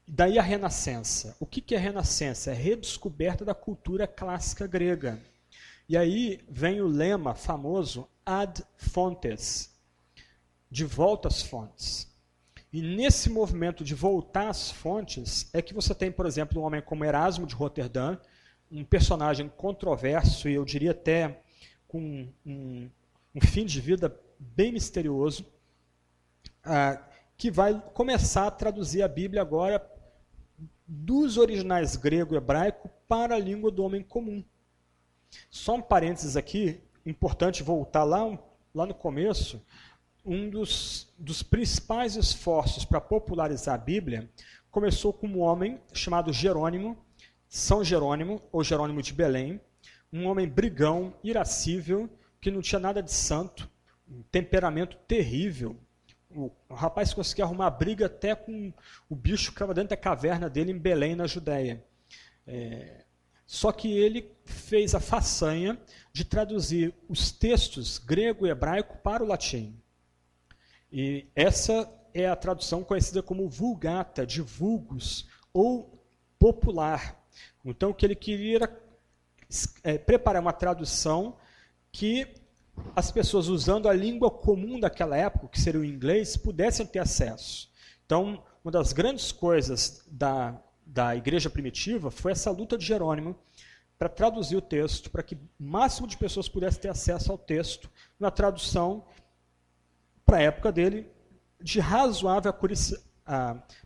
Daí a Renascença. O que é Renascença? É redescoberta da cultura clássica grega. E aí vem o lema famoso ad fontes, de volta às fontes. E nesse movimento de voltar às fontes é que você tem, por exemplo, um homem como Erasmo de Roterdã, um personagem controverso e eu diria até com um, um fim de vida bem misterioso, ah, que vai começar a traduzir a Bíblia agora dos originais grego e hebraico para a língua do homem comum. Só um parênteses aqui, importante voltar lá, lá no começo, um dos, dos principais esforços para popularizar a Bíblia começou com um homem chamado Jerônimo, São Jerônimo, ou Jerônimo de Belém, um homem brigão, irascível, que não tinha nada de santo, um temperamento terrível, o, rapaz conseguia arrumar briga até com o bicho que estava dentro da caverna dele em Belém, na Judéia. É, só que ele fez a façanha de traduzir os textos grego e hebraico para o latim. E essa é a tradução conhecida como vulgata, de vulgus, ou popular. Então, o que ele queria era é, preparar uma tradução que as pessoas usando a língua comum daquela época, que seria o inglês, pudessem ter acesso. Então, uma das grandes coisas da, da igreja primitiva foi essa luta de Jerônimo para traduzir o texto, para que o máximo de pessoas pudessem ter acesso ao texto na tradução, para a época dele, de razoável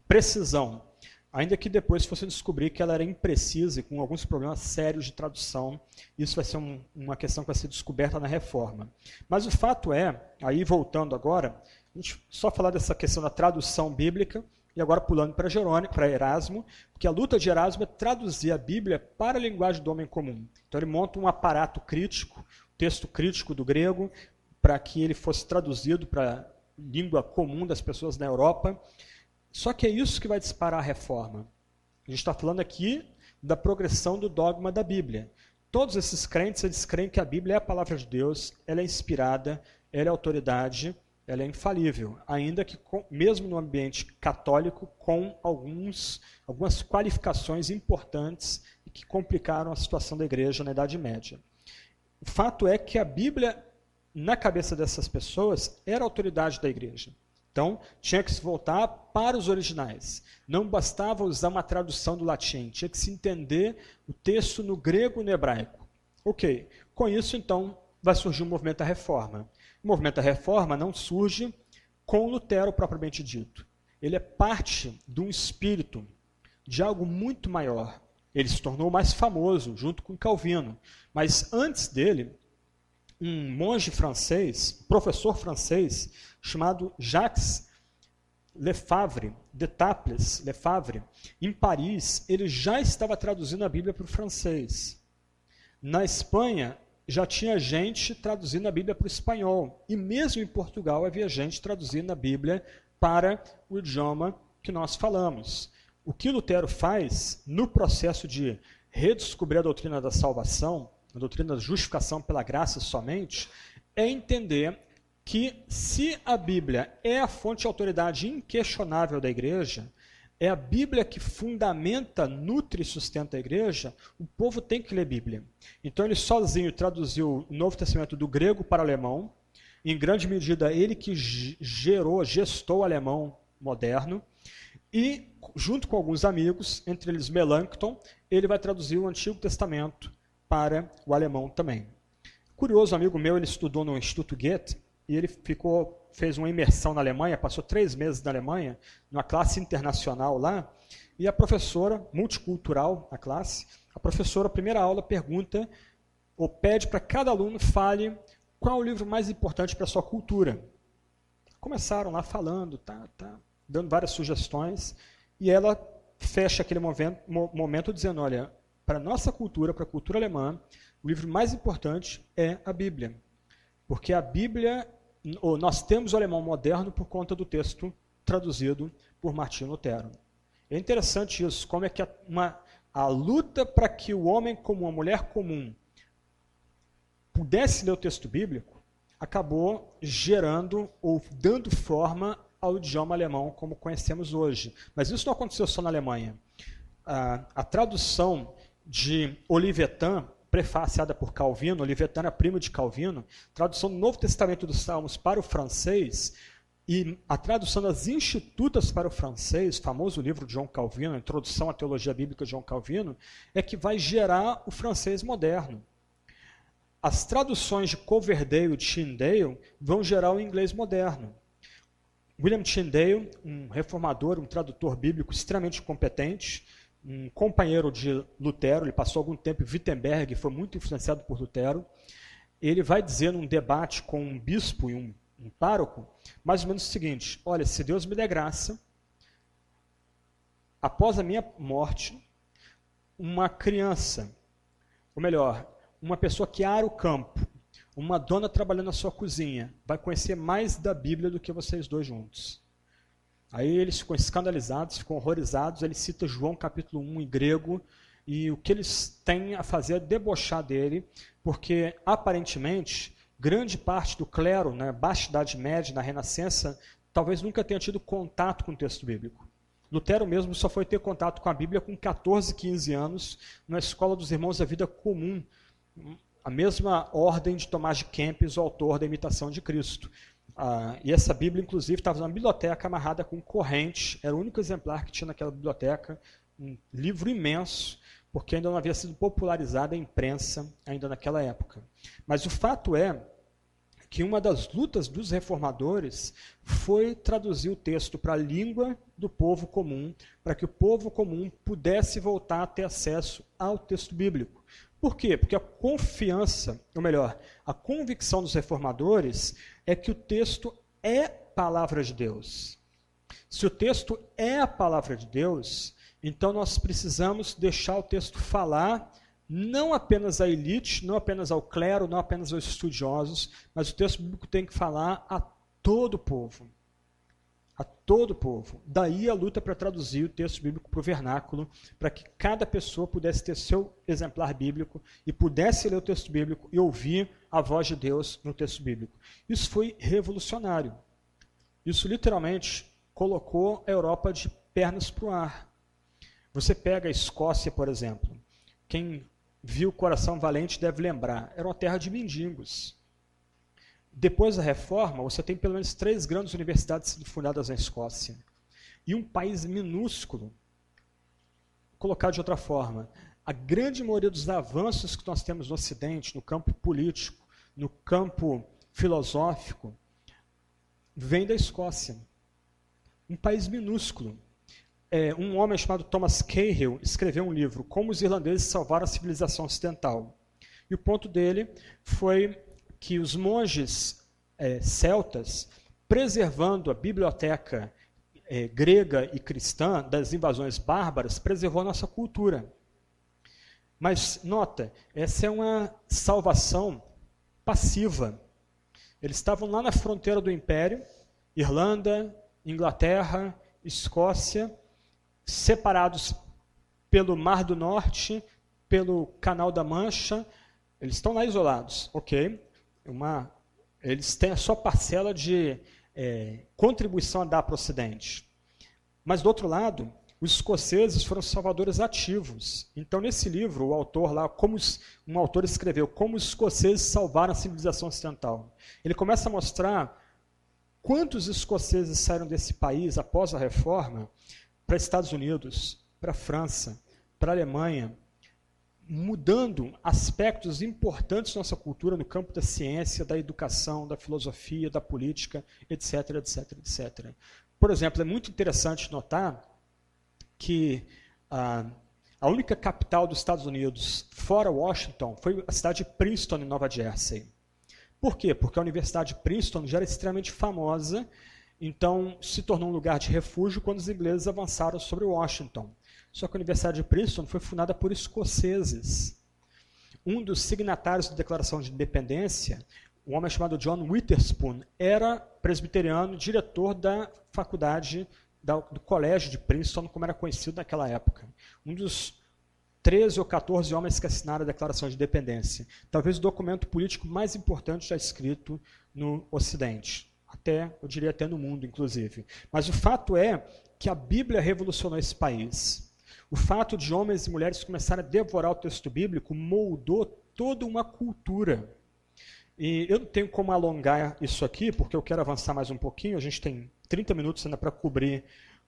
precisão ainda que depois fosse descobrir que ela era imprecisa e com alguns problemas sérios de tradução. Isso vai ser um, uma questão que vai ser descoberta na reforma. Mas o fato é, aí voltando agora, a gente só falar dessa questão da tradução bíblica, e agora pulando para Jerônimo, para Erasmo, porque a luta de Erasmo é traduzir a Bíblia para a linguagem do homem comum. Então ele monta um aparato crítico, texto crítico do grego, para que ele fosse traduzido para a língua comum das pessoas na Europa. Só que é isso que vai disparar a reforma. A gente está falando aqui da progressão do dogma da Bíblia. Todos esses crentes, eles creem que a Bíblia é a palavra de Deus, ela é inspirada, ela é autoridade, ela é infalível, ainda que com, mesmo no ambiente católico com alguns, algumas qualificações importantes que complicaram a situação da igreja na Idade Média. O fato é que a Bíblia, na cabeça dessas pessoas, era a autoridade da igreja. Então, tinha que se voltar para os originais. Não bastava usar uma tradução do latim, tinha que se entender o texto no grego e no hebraico. Ok, com isso, então, vai surgir o movimento da reforma. O movimento da reforma não surge com Lutero propriamente dito. Ele é parte de um espírito, de algo muito maior. Ele se tornou mais famoso, junto com Calvino. Mas antes dele, um monge francês, professor francês, chamado Jacques Lefavre, de Taples Lefavre, em Paris, ele já estava traduzindo a Bíblia para o francês. Na Espanha, já tinha gente traduzindo a Bíblia para o espanhol. E mesmo em Portugal havia gente traduzindo a Bíblia para o idioma que nós falamos. O que Lutero faz no processo de redescobrir a doutrina da salvação, a doutrina da justificação pela graça somente, é entender que se a Bíblia é a fonte de autoridade inquestionável da igreja, é a Bíblia que fundamenta, nutre e sustenta a igreja, o povo tem que ler Bíblia. Então ele sozinho traduziu o Novo Testamento do grego para o alemão, em grande medida ele que gerou, gestou o alemão moderno, e junto com alguns amigos, entre eles Melanchthon, ele vai traduzir o Antigo Testamento para o alemão também. Curioso, amigo meu, ele estudou no Instituto Goethe, e ele ficou, fez uma imersão na Alemanha, passou três meses na Alemanha, numa classe internacional lá, e a professora, multicultural a classe, a professora, primeira aula, pergunta ou pede para cada aluno fale qual é o livro mais importante para a sua cultura. Começaram lá falando, tá, tá, dando várias sugestões, e ela fecha aquele momento, momento dizendo, olha, para a nossa cultura, para a cultura alemã, o livro mais importante é a Bíblia. Porque a Bíblia nós temos o alemão moderno por conta do texto traduzido por Martinho Lutero. É interessante isso, como é que a, uma, a luta para que o homem como a mulher comum pudesse ler o texto bíblico acabou gerando ou dando forma ao idioma alemão como conhecemos hoje. Mas isso não aconteceu só na Alemanha. A, a tradução de Olivetan prefaciada por Calvino, Olivetana, primo de Calvino, tradução do Novo Testamento dos Salmos para o francês, e a tradução das Institutas para o francês, famoso livro de João Calvino, a Introdução à Teologia Bíblica de João Calvino, é que vai gerar o francês moderno. As traduções de Coverdale e Tyndale vão gerar o inglês moderno. William Tyndale, um reformador, um tradutor bíblico extremamente competente, um companheiro de Lutero, ele passou algum tempo em Wittenberg, foi muito influenciado por Lutero. Ele vai dizer num debate com um bispo e um, um pároco, mais ou menos o seguinte: Olha, se Deus me der graça, após a minha morte, uma criança, ou melhor, uma pessoa que ara o campo, uma dona trabalhando na sua cozinha, vai conhecer mais da Bíblia do que vocês dois juntos. Aí eles ficam escandalizados, ficam horrorizados. Ele cita João capítulo 1 em grego. E o que eles têm a fazer é debochar dele, porque aparentemente grande parte do clero, na né, Baixa Idade Média, na Renascença, talvez nunca tenha tido contato com o texto bíblico. Lutero mesmo só foi ter contato com a Bíblia com 14, 15 anos, na escola dos irmãos da vida comum, a mesma ordem de Tomás de Kempis, o autor da imitação de Cristo. Ah, e essa Bíblia, inclusive, estava na biblioteca amarrada com corrente, era o único exemplar que tinha naquela biblioteca, um livro imenso, porque ainda não havia sido popularizada a imprensa ainda naquela época. Mas o fato é que uma das lutas dos reformadores foi traduzir o texto para a língua do povo comum, para que o povo comum pudesse voltar a ter acesso ao texto bíblico. Por quê? Porque a confiança, ou melhor, a convicção dos reformadores é que o texto é palavra de Deus. Se o texto é a palavra de Deus, então nós precisamos deixar o texto falar não apenas à elite, não apenas ao clero, não apenas aos estudiosos, mas o texto bíblico tem que falar a todo o povo. A todo o povo. Daí a luta para traduzir o texto bíblico para o vernáculo, para que cada pessoa pudesse ter seu exemplar bíblico e pudesse ler o texto bíblico e ouvir a voz de Deus no texto bíblico. Isso foi revolucionário. Isso literalmente colocou a Europa de pernas para o ar. Você pega a Escócia, por exemplo. Quem viu Coração Valente deve lembrar, era uma terra de mendigos. Depois da reforma, você tem pelo menos três grandes universidades sendo fundadas na Escócia. E um país minúsculo, colocado de outra forma, a grande maioria dos avanços que nós temos no Ocidente, no campo político, no campo filosófico, vem da Escócia. Um país minúsculo, é, um homem chamado Thomas Cahill escreveu um livro, Como os Irlandeses Salvaram a Civilização Ocidental. E o ponto dele foi que os monges é, celtas, preservando a biblioteca é, grega e cristã das invasões bárbaras, preservou a nossa cultura. Mas, nota, essa é uma salvação passiva. Eles estavam lá na fronteira do Império, Irlanda, Inglaterra, Escócia, separados pelo Mar do Norte, pelo Canal da Mancha, eles estão lá isolados, ok? Uma, eles têm a sua parcela de é, contribuição a dar para o Ocidente. Mas, do outro lado, os escoceses foram salvadores ativos. Então, nesse livro, o autor lá, como um autor escreveu, como os escoceses salvaram a civilização ocidental. Ele começa a mostrar quantos escoceses saíram desse país após a reforma para Estados Unidos, para França, para Alemanha, mudando aspectos importantes da nossa cultura no campo da ciência, da educação, da filosofia, da política, etc, etc, etc. Por exemplo, é muito interessante notar que ah, a única capital dos Estados Unidos fora Washington foi a cidade de Princeton, em Nova Jersey. Por quê? Porque a Universidade de Princeton já era extremamente famosa então, se tornou um lugar de refúgio quando os ingleses avançaram sobre Washington. Só que a Universidade de Princeton foi fundada por escoceses. Um dos signatários da Declaração de Independência, um homem chamado John Witherspoon, era presbiteriano, diretor da faculdade, do colégio de Princeton, como era conhecido naquela época. Um dos 13 ou 14 homens que assinaram a Declaração de Independência. Talvez o documento político mais importante já escrito no Ocidente até, eu diria até no mundo, inclusive. Mas o fato é que a Bíblia revolucionou esse país. O fato de homens e mulheres começarem a devorar o texto bíblico moldou toda uma cultura. E eu não tenho como alongar isso aqui, porque eu quero avançar mais um pouquinho. A gente tem 30 minutos ainda para cobrir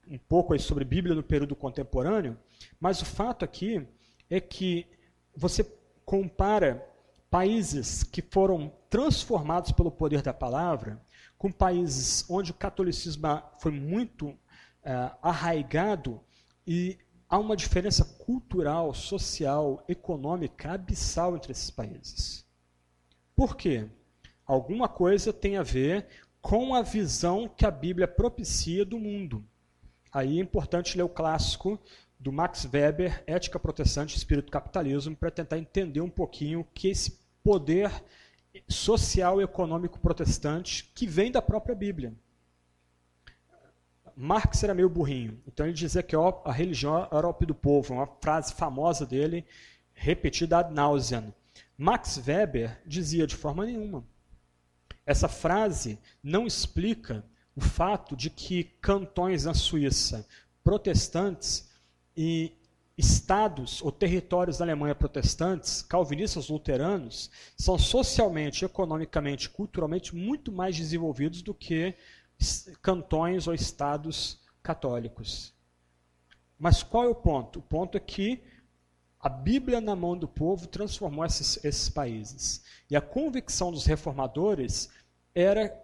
um pouco sobre Bíblia no período contemporâneo. Mas o fato aqui é que você compara países que foram transformados pelo poder da palavra com países onde o catolicismo foi muito é, arraigado e há uma diferença cultural, social, econômica abissal entre esses países. Por quê? Alguma coisa tem a ver com a visão que a Bíblia propicia do mundo. Aí é importante ler o clássico do Max Weber, Ética Protestante e Espírito Capitalismo, para tentar entender um pouquinho que esse poder social e econômico protestante que vem da própria Bíblia. Marx era meio burrinho, então ele dizia que a religião era o do povo, uma frase famosa dele, repetida ad nauseam. Max Weber dizia de forma nenhuma. Essa frase não explica o fato de que cantões na Suíça protestantes e estados ou territórios da Alemanha protestantes, calvinistas luteranos, são socialmente, economicamente, culturalmente muito mais desenvolvidos do que cantões ou estados católicos. Mas qual é o ponto? O ponto é que a Bíblia na mão do povo transformou esses, esses países. E a convicção dos reformadores era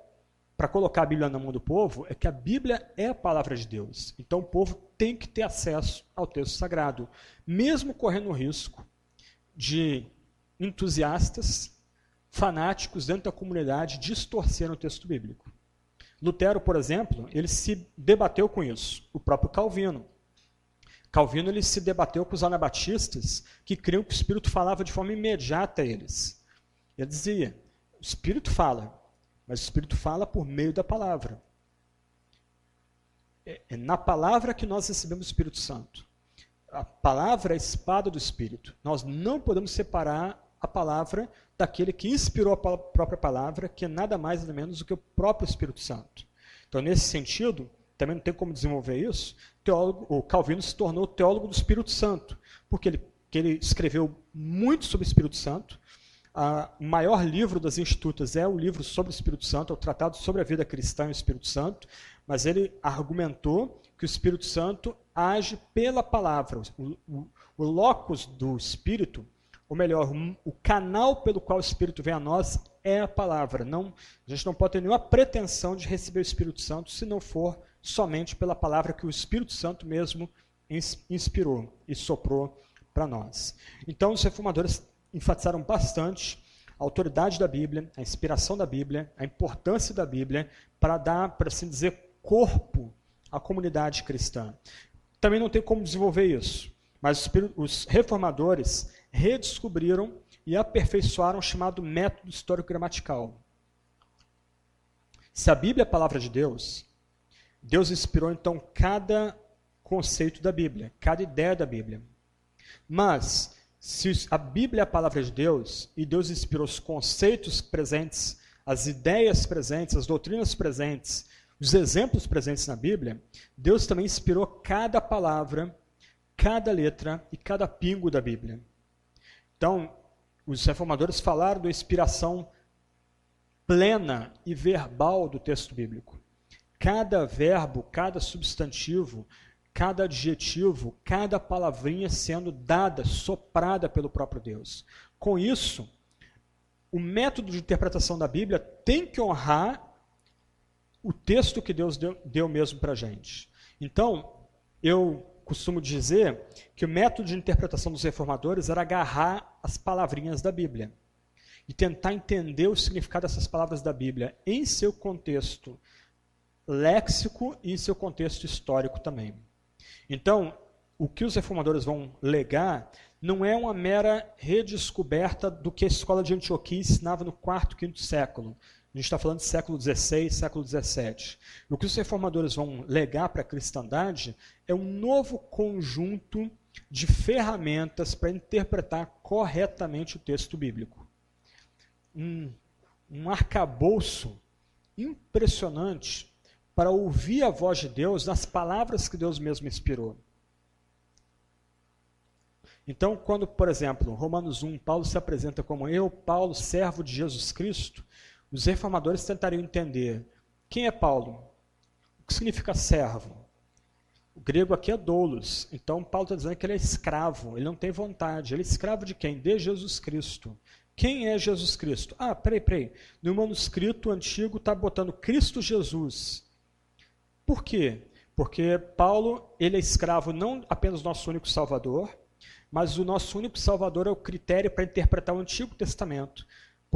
para colocar a Bíblia na mão do povo é que a Bíblia é a palavra de Deus. Então o povo tem que ter acesso ao texto sagrado, mesmo correndo o risco de entusiastas, fanáticos dentro da comunidade distorcerem o texto bíblico. Lutero, por exemplo, ele se debateu com isso, o próprio Calvino. Calvino ele se debateu com os anabatistas que criam que o Espírito falava de forma imediata a eles. Ele dizia: o Espírito fala, mas o Espírito fala por meio da palavra. É, é na palavra que nós recebemos o Espírito Santo. A palavra é a espada do Espírito. Nós não podemos separar a palavra daquele que inspirou a própria palavra, que é nada mais nada menos do que o próprio Espírito Santo. Então, nesse sentido, também não tem como desenvolver isso, teólogo, o Calvino se tornou teólogo do Espírito Santo, porque ele, ele escreveu muito sobre o Espírito Santo, o maior livro das Institutas é o livro sobre o Espírito Santo, é o Tratado sobre a Vida Cristã e o Espírito Santo, mas ele argumentou que o Espírito Santo age pela palavra. O, o, o locus do Espírito, ou melhor, o canal pelo qual o Espírito vem a nós é a palavra. Não, a gente não pode ter nenhuma pretensão de receber o Espírito Santo se não for somente pela palavra que o Espírito Santo mesmo inspirou e soprou para nós. Então, os reformadores enfatizaram bastante a autoridade da Bíblia, a inspiração da Bíblia, a importância da Bíblia para dar, para assim dizer, corpo à comunidade cristã. Também não tem como desenvolver isso, mas os reformadores redescobriram e aperfeiçoaram o chamado método histórico-gramatical. Se a Bíblia é a palavra de Deus, Deus inspirou então cada conceito da Bíblia, cada ideia da Bíblia. Mas se a Bíblia é a palavra de Deus e Deus inspirou os conceitos presentes, as ideias presentes, as doutrinas presentes, os exemplos presentes na Bíblia, Deus também inspirou cada palavra, cada letra e cada pingo da Bíblia. Então, os reformadores falaram da inspiração plena e verbal do texto bíblico. Cada verbo, cada substantivo, cada adjetivo, cada palavrinha sendo dada, soprada pelo próprio Deus. Com isso, o método de interpretação da Bíblia tem que honrar o texto que Deus deu, deu mesmo para a gente. Então, eu costumo dizer que o método de interpretação dos reformadores era agarrar as palavrinhas da Bíblia e tentar entender o significado dessas palavras da Bíblia em seu contexto léxico e em seu contexto histórico também. Então, o que os reformadores vão legar não é uma mera redescoberta do que a escola de Antioquia ensinava no quarto, quinto século. A gente está falando de século XVI, século XVII. O que os reformadores vão legar para a cristandade é um novo conjunto de ferramentas para interpretar corretamente o texto bíblico. Um, um arcabouço impressionante para ouvir a voz de Deus nas palavras que Deus mesmo inspirou. Então, quando, por exemplo, Romanos 1, Paulo se apresenta como eu, Paulo, servo de Jesus Cristo, os reformadores tentariam entender quem é Paulo, o que significa servo. O grego aqui é doulos, então Paulo está dizendo que ele é escravo, ele não tem vontade. Ele é escravo de quem? De Jesus Cristo. Quem é Jesus Cristo? Ah, peraí, peraí. No manuscrito antigo está botando Cristo Jesus. Por quê? Porque Paulo, ele é escravo não apenas do nosso único Salvador, mas o nosso único Salvador é o critério para interpretar o Antigo Testamento.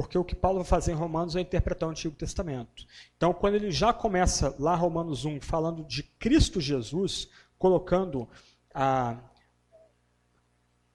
Porque o que Paulo vai fazer em Romanos é interpretar o Antigo Testamento. Então, quando ele já começa lá, Romanos 1, falando de Cristo Jesus, colocando a,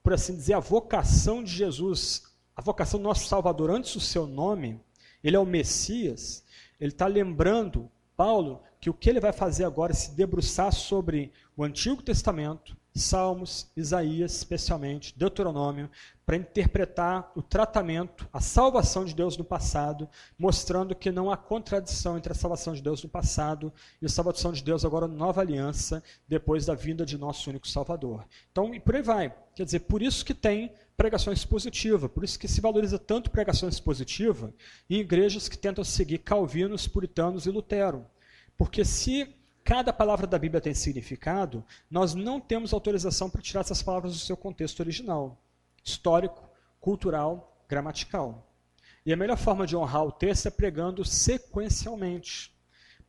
por assim dizer, a vocação de Jesus, a vocação do nosso Salvador antes do seu nome, ele é o Messias, ele está lembrando Paulo que o que ele vai fazer agora é se debruçar sobre o Antigo Testamento, Salmos, Isaías, especialmente, Deuteronômio, para interpretar o tratamento, a salvação de Deus no passado, mostrando que não há contradição entre a salvação de Deus no passado e a salvação de Deus agora na nova aliança, depois da vinda de nosso único Salvador. Então, e por aí vai. Quer dizer, por isso que tem pregação expositiva, por isso que se valoriza tanto pregação expositiva em igrejas que tentam seguir calvinos, puritanos e Lutero. Porque se cada palavra da Bíblia tem significado, nós não temos autorização para tirar essas palavras do seu contexto original, histórico, cultural, gramatical. E a melhor forma de honrar o texto é pregando sequencialmente,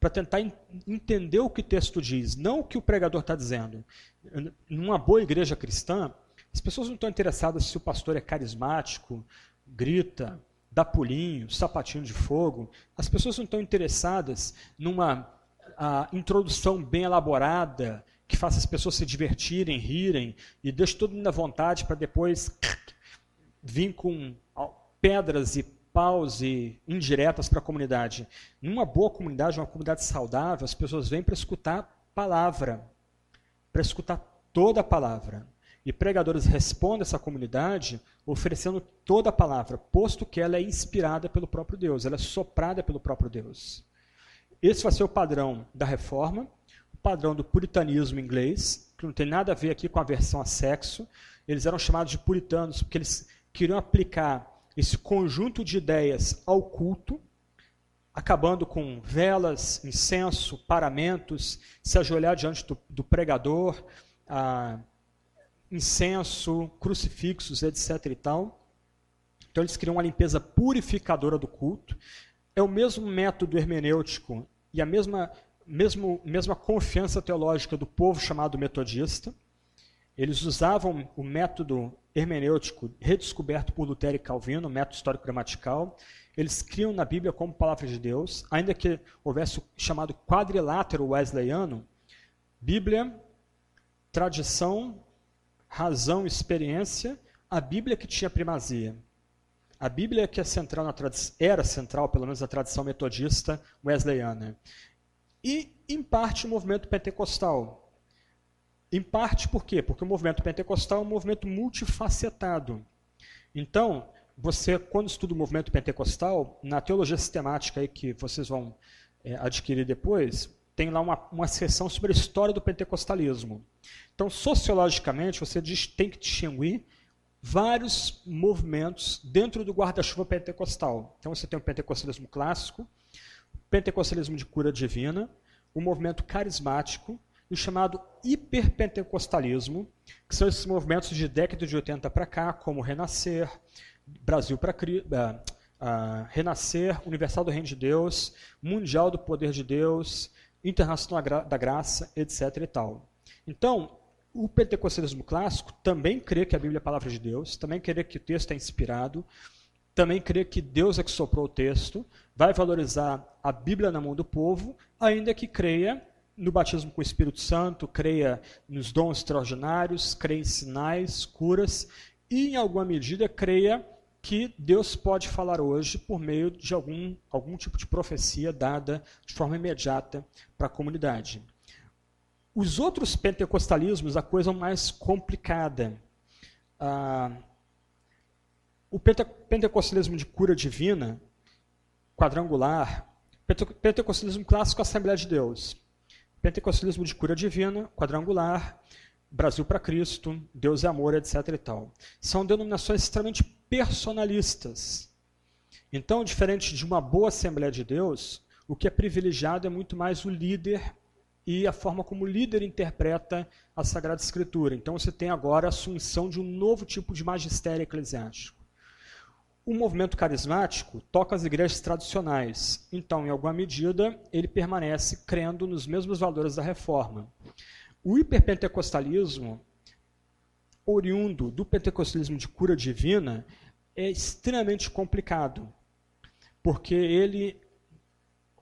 para tentar entender o que o texto diz, não o que o pregador está dizendo. Numa boa igreja cristã, as pessoas não estão interessadas se o pastor é carismático, grita, dá pulinho, sapatinho de fogo. As pessoas não estão interessadas numa a introdução bem elaborada, que faça as pessoas se divertirem, rirem, e deixe todo mundo na vontade para depois vir com pedras e paus e indiretas para a comunidade. Numa boa comunidade, uma comunidade saudável, as pessoas vêm para escutar palavra, para escutar toda a palavra. E pregadores respondem essa comunidade oferecendo toda a palavra, posto que ela é inspirada pelo próprio Deus, ela é soprada pelo próprio Deus. Esse vai ser o padrão da reforma, o padrão do puritanismo inglês, que não tem nada a ver aqui com a versão a sexo. Eles eram chamados de puritanos porque eles queriam aplicar esse conjunto de ideias ao culto, acabando com velas, incenso, paramentos, se ajoelhar diante do, do pregador, ah, incenso, crucifixos, etc. e tal. Então eles queriam uma limpeza purificadora do culto é o mesmo método hermenêutico e a mesma, mesmo, mesma confiança teológica do povo chamado metodista. Eles usavam o método hermenêutico redescoberto por Lutero e Calvino, o método histórico-gramatical. Eles criam na Bíblia como palavra de Deus, ainda que houvesse o chamado quadrilátero wesleyano, Bíblia, tradição, razão, experiência, a Bíblia que tinha primazia. A Bíblia que é central era central, pelo menos na tradição metodista wesleyana. E, em parte, o movimento pentecostal. Em parte, por quê? Porque o movimento pentecostal é um movimento multifacetado. Então, você, quando estuda o movimento pentecostal, na teologia sistemática aí que vocês vão é, adquirir depois, tem lá uma, uma seção sobre a história do pentecostalismo. Então, sociologicamente, você diz, tem que distinguir vários movimentos dentro do guarda-chuva pentecostal. Então você tem o pentecostalismo clássico, o pentecostalismo de cura divina, o movimento carismático e o chamado hiperpentecostalismo, que são esses movimentos de década de 80 para cá, como Renascer, Brasil para uh, uh, Renascer, Universal do Reino de Deus, Mundial do Poder de Deus, Internacional da Graça, etc. E tal. Então, o pentecostalismo clássico também crê que a Bíblia é a palavra de Deus, também crê que o texto é inspirado, também crê que Deus é que soprou o texto, vai valorizar a Bíblia na mão do povo, ainda que creia no batismo com o Espírito Santo, creia nos dons extraordinários, creia em sinais, curas, e em alguma medida creia que Deus pode falar hoje por meio de algum, algum tipo de profecia dada de forma imediata para a comunidade. Os outros pentecostalismos, a coisa mais complicada. Ah, o pentecostalismo de cura divina, quadrangular, pentecostalismo clássico, Assembleia de Deus. Pentecostalismo de cura divina, quadrangular, Brasil para Cristo, Deus é amor, etc. E tal. São denominações extremamente personalistas. Então, diferente de uma boa Assembleia de Deus, o que é privilegiado é muito mais o líder e a forma como o líder interpreta a Sagrada Escritura. Então você tem agora a assunção de um novo tipo de magistério eclesiástico. O movimento carismático toca as igrejas tradicionais, então, em alguma medida, ele permanece crendo nos mesmos valores da reforma. O hiperpentecostalismo, oriundo do pentecostalismo de cura divina, é extremamente complicado, porque ele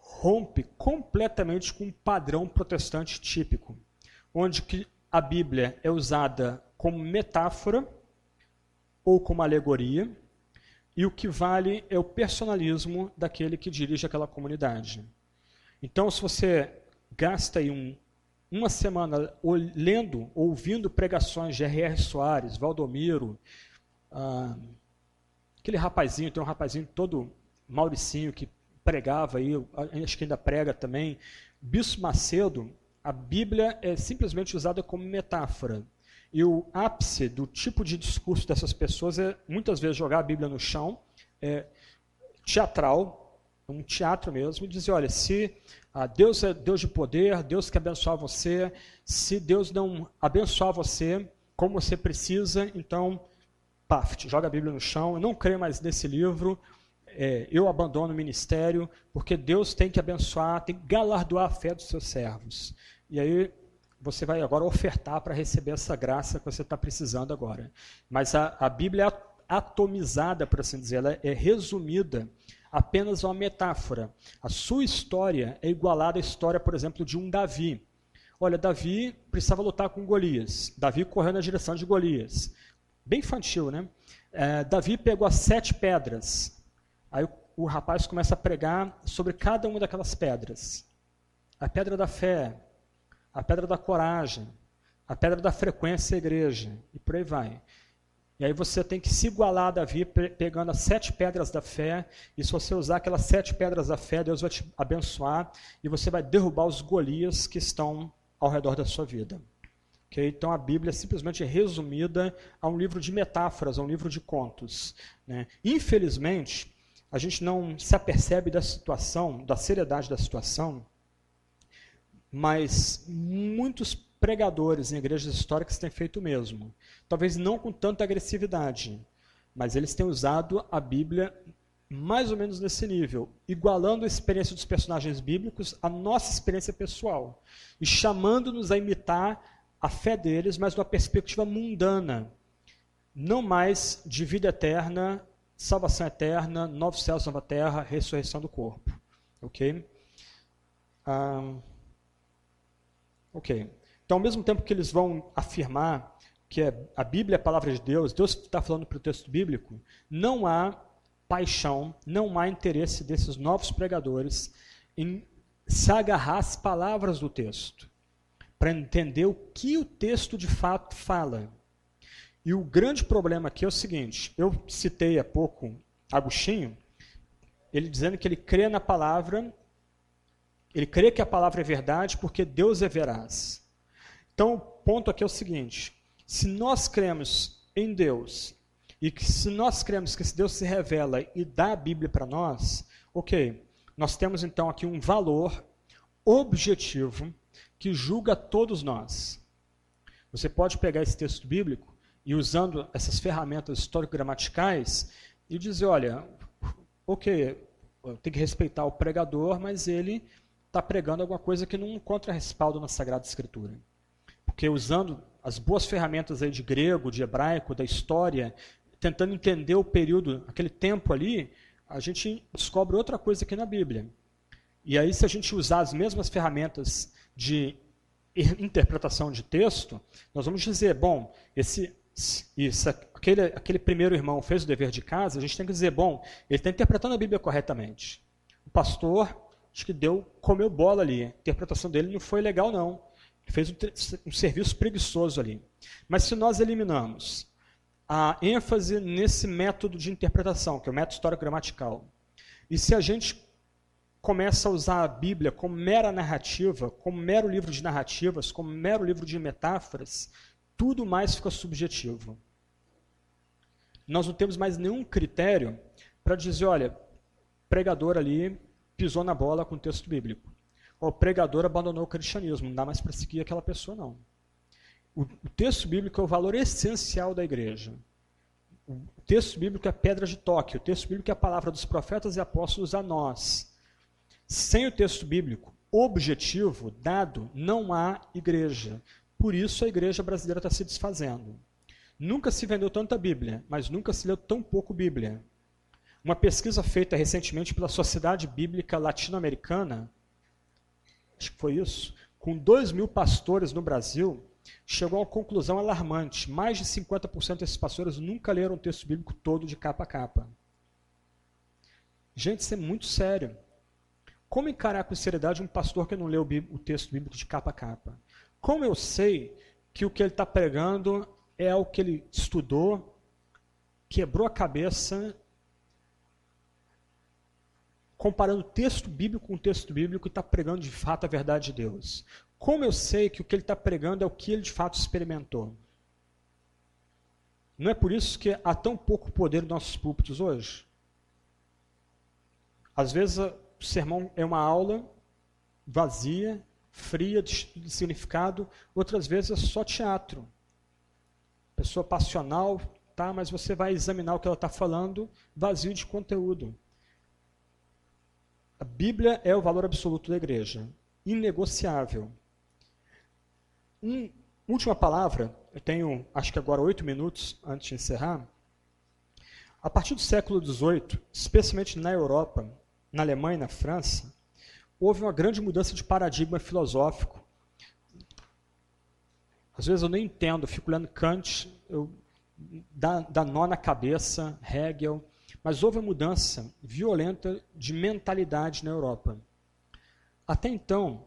rompe completamente com o padrão protestante típico, onde que a Bíblia é usada como metáfora ou como alegoria, e o que vale é o personalismo daquele que dirige aquela comunidade. Então, se você gasta aí um, uma semana lendo, ouvindo pregações de R.R. Soares, Valdomiro, ah, aquele rapazinho, tem um rapazinho todo Mauricinho que pregava aí, acho que ainda prega também, Bispo Macedo, a Bíblia é simplesmente usada como metáfora. E o ápice do tipo de discurso dessas pessoas é muitas vezes jogar a Bíblia no chão, é, teatral, um teatro mesmo, e dizer, olha, se ah, Deus é Deus de poder, Deus quer abençoar você, se Deus não abençoar você como você precisa, então, paf, joga a Bíblia no chão, eu não creio mais nesse livro, é, eu abandono o ministério, porque Deus tem que abençoar, tem que galardoar a fé dos seus servos. E aí você vai agora ofertar para receber essa graça que você está precisando agora. Mas a, a Bíblia é atomizada, por assim dizer, ela é resumida apenas uma metáfora. A sua história é igualada à história, por exemplo, de um Davi. Olha, Davi precisava lutar com Golias. Davi correu na direção de Golias. Bem infantil, né? É, Davi pegou as sete pedras. Aí o, o rapaz começa a pregar sobre cada uma daquelas pedras. A pedra da fé, a pedra da coragem, a pedra da frequência à igreja, e por aí vai. E aí você tem que se igualar a Davi pegando as sete pedras da fé, e se você usar aquelas sete pedras da fé, Deus vai te abençoar, e você vai derrubar os Golias que estão ao redor da sua vida. Okay? Então a Bíblia é simplesmente resumida a um livro de metáforas, a um livro de contos. Né? Infelizmente, a gente não se apercebe da situação, da seriedade da situação, mas muitos pregadores em igrejas históricas têm feito o mesmo. Talvez não com tanta agressividade, mas eles têm usado a Bíblia mais ou menos nesse nível, igualando a experiência dos personagens bíblicos à nossa experiência pessoal e chamando-nos a imitar a fé deles, mas numa perspectiva mundana, não mais de vida eterna, salvação eterna, novos céus, nova terra, ressurreição do corpo. Ok? Ah, ok. Então, ao mesmo tempo que eles vão afirmar que é, a Bíblia é a palavra de Deus, Deus está falando para o texto bíblico, não há paixão, não há interesse desses novos pregadores em se agarrar às palavras do texto, para entender o que o texto de fato fala. E o grande problema aqui é o seguinte: eu citei há pouco Agostinho, ele dizendo que ele crê na palavra, ele crê que a palavra é verdade porque Deus é veraz. Então, o ponto aqui é o seguinte: se nós cremos em Deus, e que se nós cremos que esse Deus se revela e dá a Bíblia para nós, ok, nós temos então aqui um valor objetivo que julga todos nós. Você pode pegar esse texto bíblico e usando essas ferramentas histórico-gramaticais e dizer, olha, ok, tem que respeitar o pregador, mas ele está pregando alguma coisa que não encontra respaldo na Sagrada Escritura. Porque usando as boas ferramentas aí de grego, de hebraico, da história, tentando entender o período, aquele tempo ali, a gente descobre outra coisa aqui na Bíblia. E aí, se a gente usar as mesmas ferramentas de interpretação de texto, nós vamos dizer, bom, esse, isso, aquele, aquele primeiro irmão fez o dever de casa, a gente tem que dizer, bom, ele está interpretando a Bíblia corretamente. O pastor, acho que deu, comeu bola ali. A interpretação dele não foi legal, não fez um, um serviço preguiçoso ali. Mas se nós eliminamos a ênfase nesse método de interpretação, que é o método histórico-gramatical, e se a gente começa a usar a Bíblia como mera narrativa, como mero livro de narrativas, como mero livro de metáforas, tudo mais fica subjetivo. Nós não temos mais nenhum critério para dizer, olha, pregador ali pisou na bola com o texto bíblico o pregador abandonou o cristianismo, não dá mais para seguir aquela pessoa, não. O, texto bíblico é o valor essencial da igreja. O texto bíblico é a pedra de toque, o texto bíblico é a palavra dos profetas e apóstolos a nós. Sem o texto bíblico objetivo dado, não há igreja. Por isso a igreja brasileira está se desfazendo. Nunca se vendeu tanta Bíblia, mas nunca se leu tão pouco Bíblia. Uma pesquisa feita recentemente pela Sociedade Bíblica Latino-Americana acho que foi isso, com 2 mil pastores no Brasil, chegou a uma conclusão alarmante. Mais de 50% desses pastores nunca leram o texto bíblico todo de capa a capa. Gente, isso é muito sério. Como encarar com seriedade um pastor que não leu o texto bíblico de capa a capa? Como eu sei que o que ele está pregando é o que ele estudou, quebrou a cabeça, comparando texto bíblico com texto bíblico e está pregando de fato a verdade de Deus? Como eu sei que o que ele está pregando é o que ele de fato experimentou? Não é por isso que há tão pouco poder nos nossos púlpitos hoje? Às vezes o sermão é uma aula vazia, fria de significado, outras vezes é só teatro. Pessoa passional, tá, mas você vai examinar o que ela está falando, vazio de conteúdo. A Bíblia é o valor absoluto da igreja, inegociável. Um, última palavra, eu tenho acho que agora oito minutos antes de encerrar. A partir do século XVIII, especialmente na Europa, na Alemanha e na França, houve uma grande mudança de paradigma filosófico. Às vezes eu nem entendo, eu fico lendo Kant, eu, dá, dá nó na cabeça, Hegel, mas houve uma mudança violenta de mentalidade na Europa. Até então,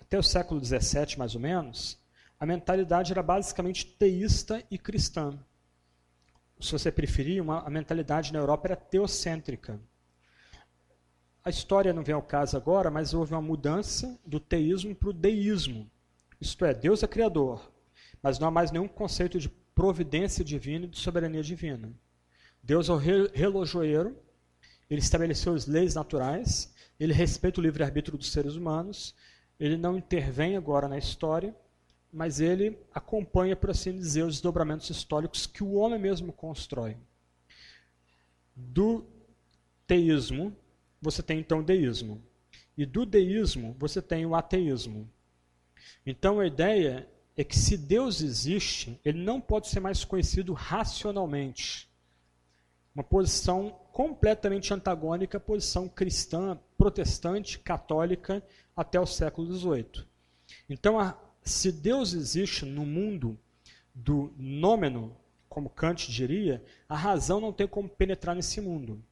até o século XVII mais ou menos, a mentalidade era basicamente teísta e cristã. Se você preferir, uma, a mentalidade na Europa era teocêntrica. A história não vem ao caso agora, mas houve uma mudança do teísmo para o deísmo. Isto é, Deus é criador, mas não há mais nenhum conceito de providência divina e de soberania divina. Deus é o relojoeiro, ele estabeleceu as leis naturais, ele respeita o livre-arbítrio dos seres humanos, ele não intervém agora na história, mas ele acompanha, por assim dizer, os desdobramentos históricos que o homem mesmo constrói. Do teísmo, você tem então o deísmo. E do deísmo, você tem o ateísmo. Então a ideia é que se Deus existe, ele não pode ser mais conhecido racionalmente. Uma posição completamente antagônica à posição cristã, protestante, católica até o século XVIII. Então, a, se Deus existe no mundo do nômeno, como Kant diria, a razão não tem como penetrar nesse mundo.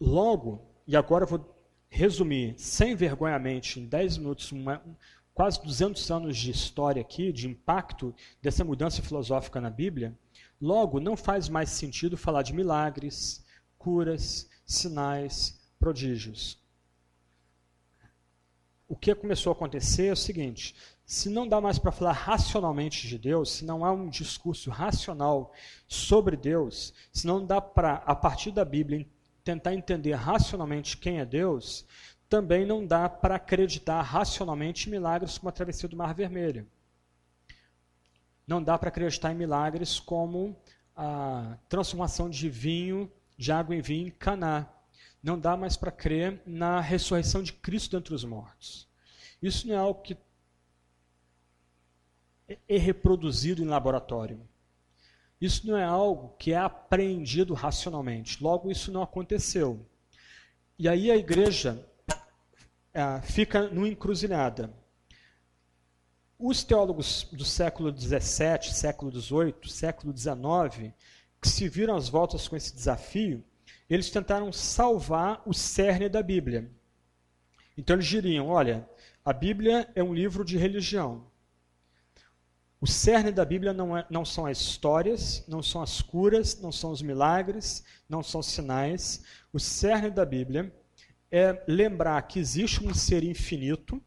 Logo, e agora eu vou resumir sem vergonhamente em 10 minutos uma, quase 200 anos de história aqui, de impacto dessa mudança filosófica na Bíblia, logo não faz mais sentido falar de milagres, curas, sinais, prodígios. O que começou a acontecer é o seguinte: se não dá mais para falar racionalmente de Deus, se não há um discurso racional sobre Deus, se não dá para, a partir da Bíblia, tentar entender racionalmente quem é Deus, também não dá para acreditar racionalmente em milagres como a travessia do Mar Vermelho. Não dá para acreditar em milagres como a transformação de vinho, de água em vinho em Caná. Não dá mais para crer na ressurreição de Cristo dentre os mortos. Isso não é algo que é reproduzido em laboratório. Isso não é algo que é aprendido racionalmente. Logo, isso não aconteceu. E aí a igreja é, fica numa encruzilhada. Os teólogos do século XVII, século XVIII, século XIX, que se viram às voltas com esse desafio, eles tentaram salvar o cerne da Bíblia. Então eles diriam: olha, a Bíblia é um livro de religião. O cerne da Bíblia não, é, não são as histórias, não são as curas, não são os milagres, não são os sinais. O cerne da Bíblia é lembrar que existe um ser infinito,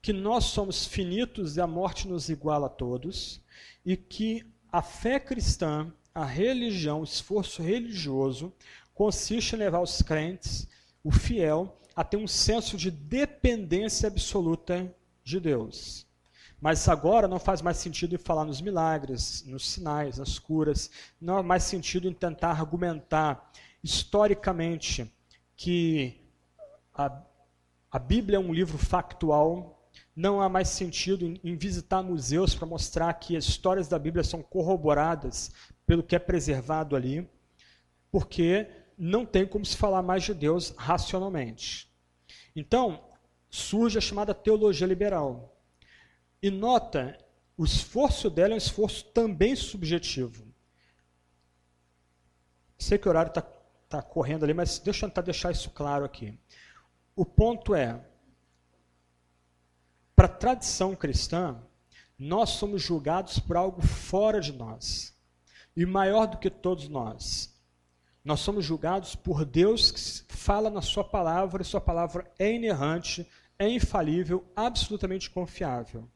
que nós somos finitos e a morte nos iguala a todos, e que a fé cristã, a religião, o esforço religioso, consiste em levar os crentes, o fiel, a ter um senso de dependência absoluta de Deus. Mas agora não faz mais sentido em falar nos milagres, nos sinais, nas curas. Não há mais sentido em tentar argumentar historicamente que a, a Bíblia é um livro factual. Não há mais sentido em, em visitar museus para mostrar que as histórias da Bíblia são corroboradas pelo que é preservado ali, porque não tem como se falar mais de Deus racionalmente. Então, surge a chamada teologia liberal e nota, o esforço dela é um esforço também subjetivo. Sei que o horário está tá correndo ali, mas deixa eu tentar deixar isso claro aqui. O ponto é, para a tradição cristã, nós somos julgados por algo fora de nós. E maior do que todos nós. Nós somos julgados por Deus que fala na sua palavra, e sua palavra é inerrante, é infalível, absolutamente confiável.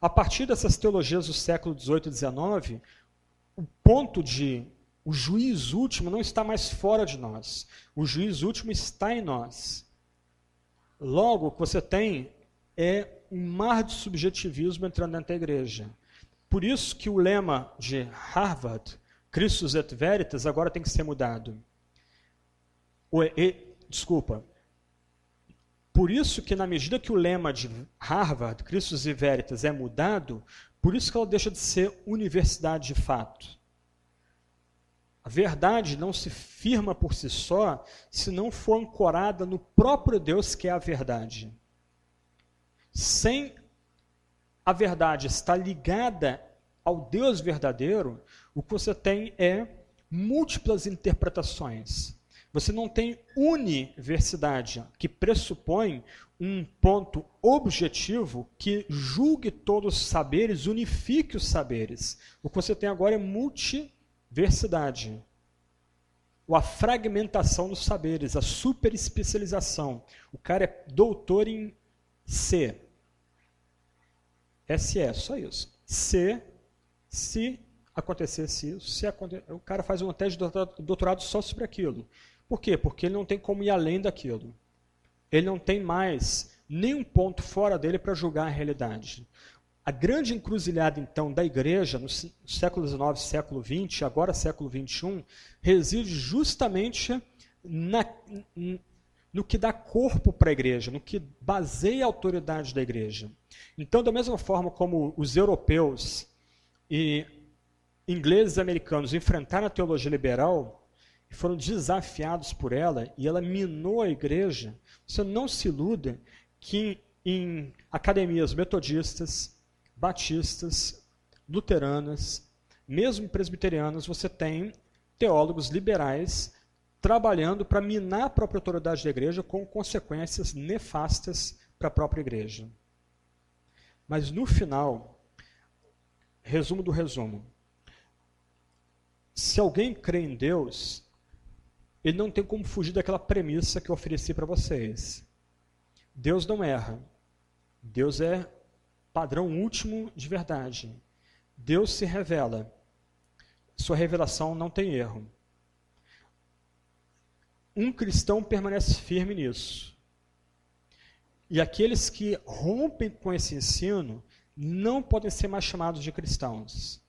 A partir dessas teologias do século XVIII e XIX, o ponto de o juiz último não está mais fora de nós. O juiz último está em nós. Logo, o que você tem é um mar de subjetivismo entrando dentro da igreja. Por isso que o lema de Harvard, Christus et Veritas, agora tem que ser mudado. O, e, desculpa. Por isso que na medida que o lema de Harvard, Christus et Veritas, é mudado, por isso que ela deixa de ser universidade de fato. A verdade não se firma por si só se não for ancorada no próprio Deus que é a verdade. Sem a verdade estar ligada ao Deus verdadeiro, o que você tem é múltiplas interpretações. Você não tem universidade, que pressupõe um ponto objetivo que julgue todos os saberes, unifique os saberes. O que você tem agora é multi Versidade. Ou a fragmentação dos saberes, a superespecialização. O cara é doutor em C. SE, só isso. C, se acontecesse isso, se aconte... o cara faz uma tese de doutorado só sobre aquilo. Por quê? Porque ele não tem como ir além daquilo. Ele não tem mais nenhum ponto fora dele para julgar a realidade. A grande encruzilhada, então, da igreja, no século XIX, século XX, agora século XXI, reside justamente na, no que dá corpo para a igreja, no que baseia a autoridade da igreja. Então, da mesma forma como os europeus e ingleses e americanos enfrentaram a teologia liberal, foram desafiados por ela, e ela minou a igreja, você não se iluda que em academias metodistas, batistas, luteranas, mesmo presbiterianas, você tem teólogos liberais trabalhando para minar a própria autoridade da igreja com consequências nefastas para a própria igreja. Mas no final, resumo do resumo. Se alguém crê em Deus, ele não tem como fugir daquela premissa que eu ofereci para vocês. Deus não erra. Deus é padrão último de verdade. Deus se revela. Sua revelação não tem erro. Um cristão permanece firme nisso. E aqueles que rompem com esse ensino não podem ser mais chamados de cristãos.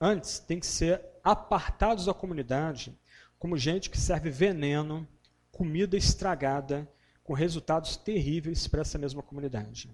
Antes, tem que ser apartados da comunidade como gente que serve veneno, comida estragada, com resultados terríveis para essa mesma comunidade.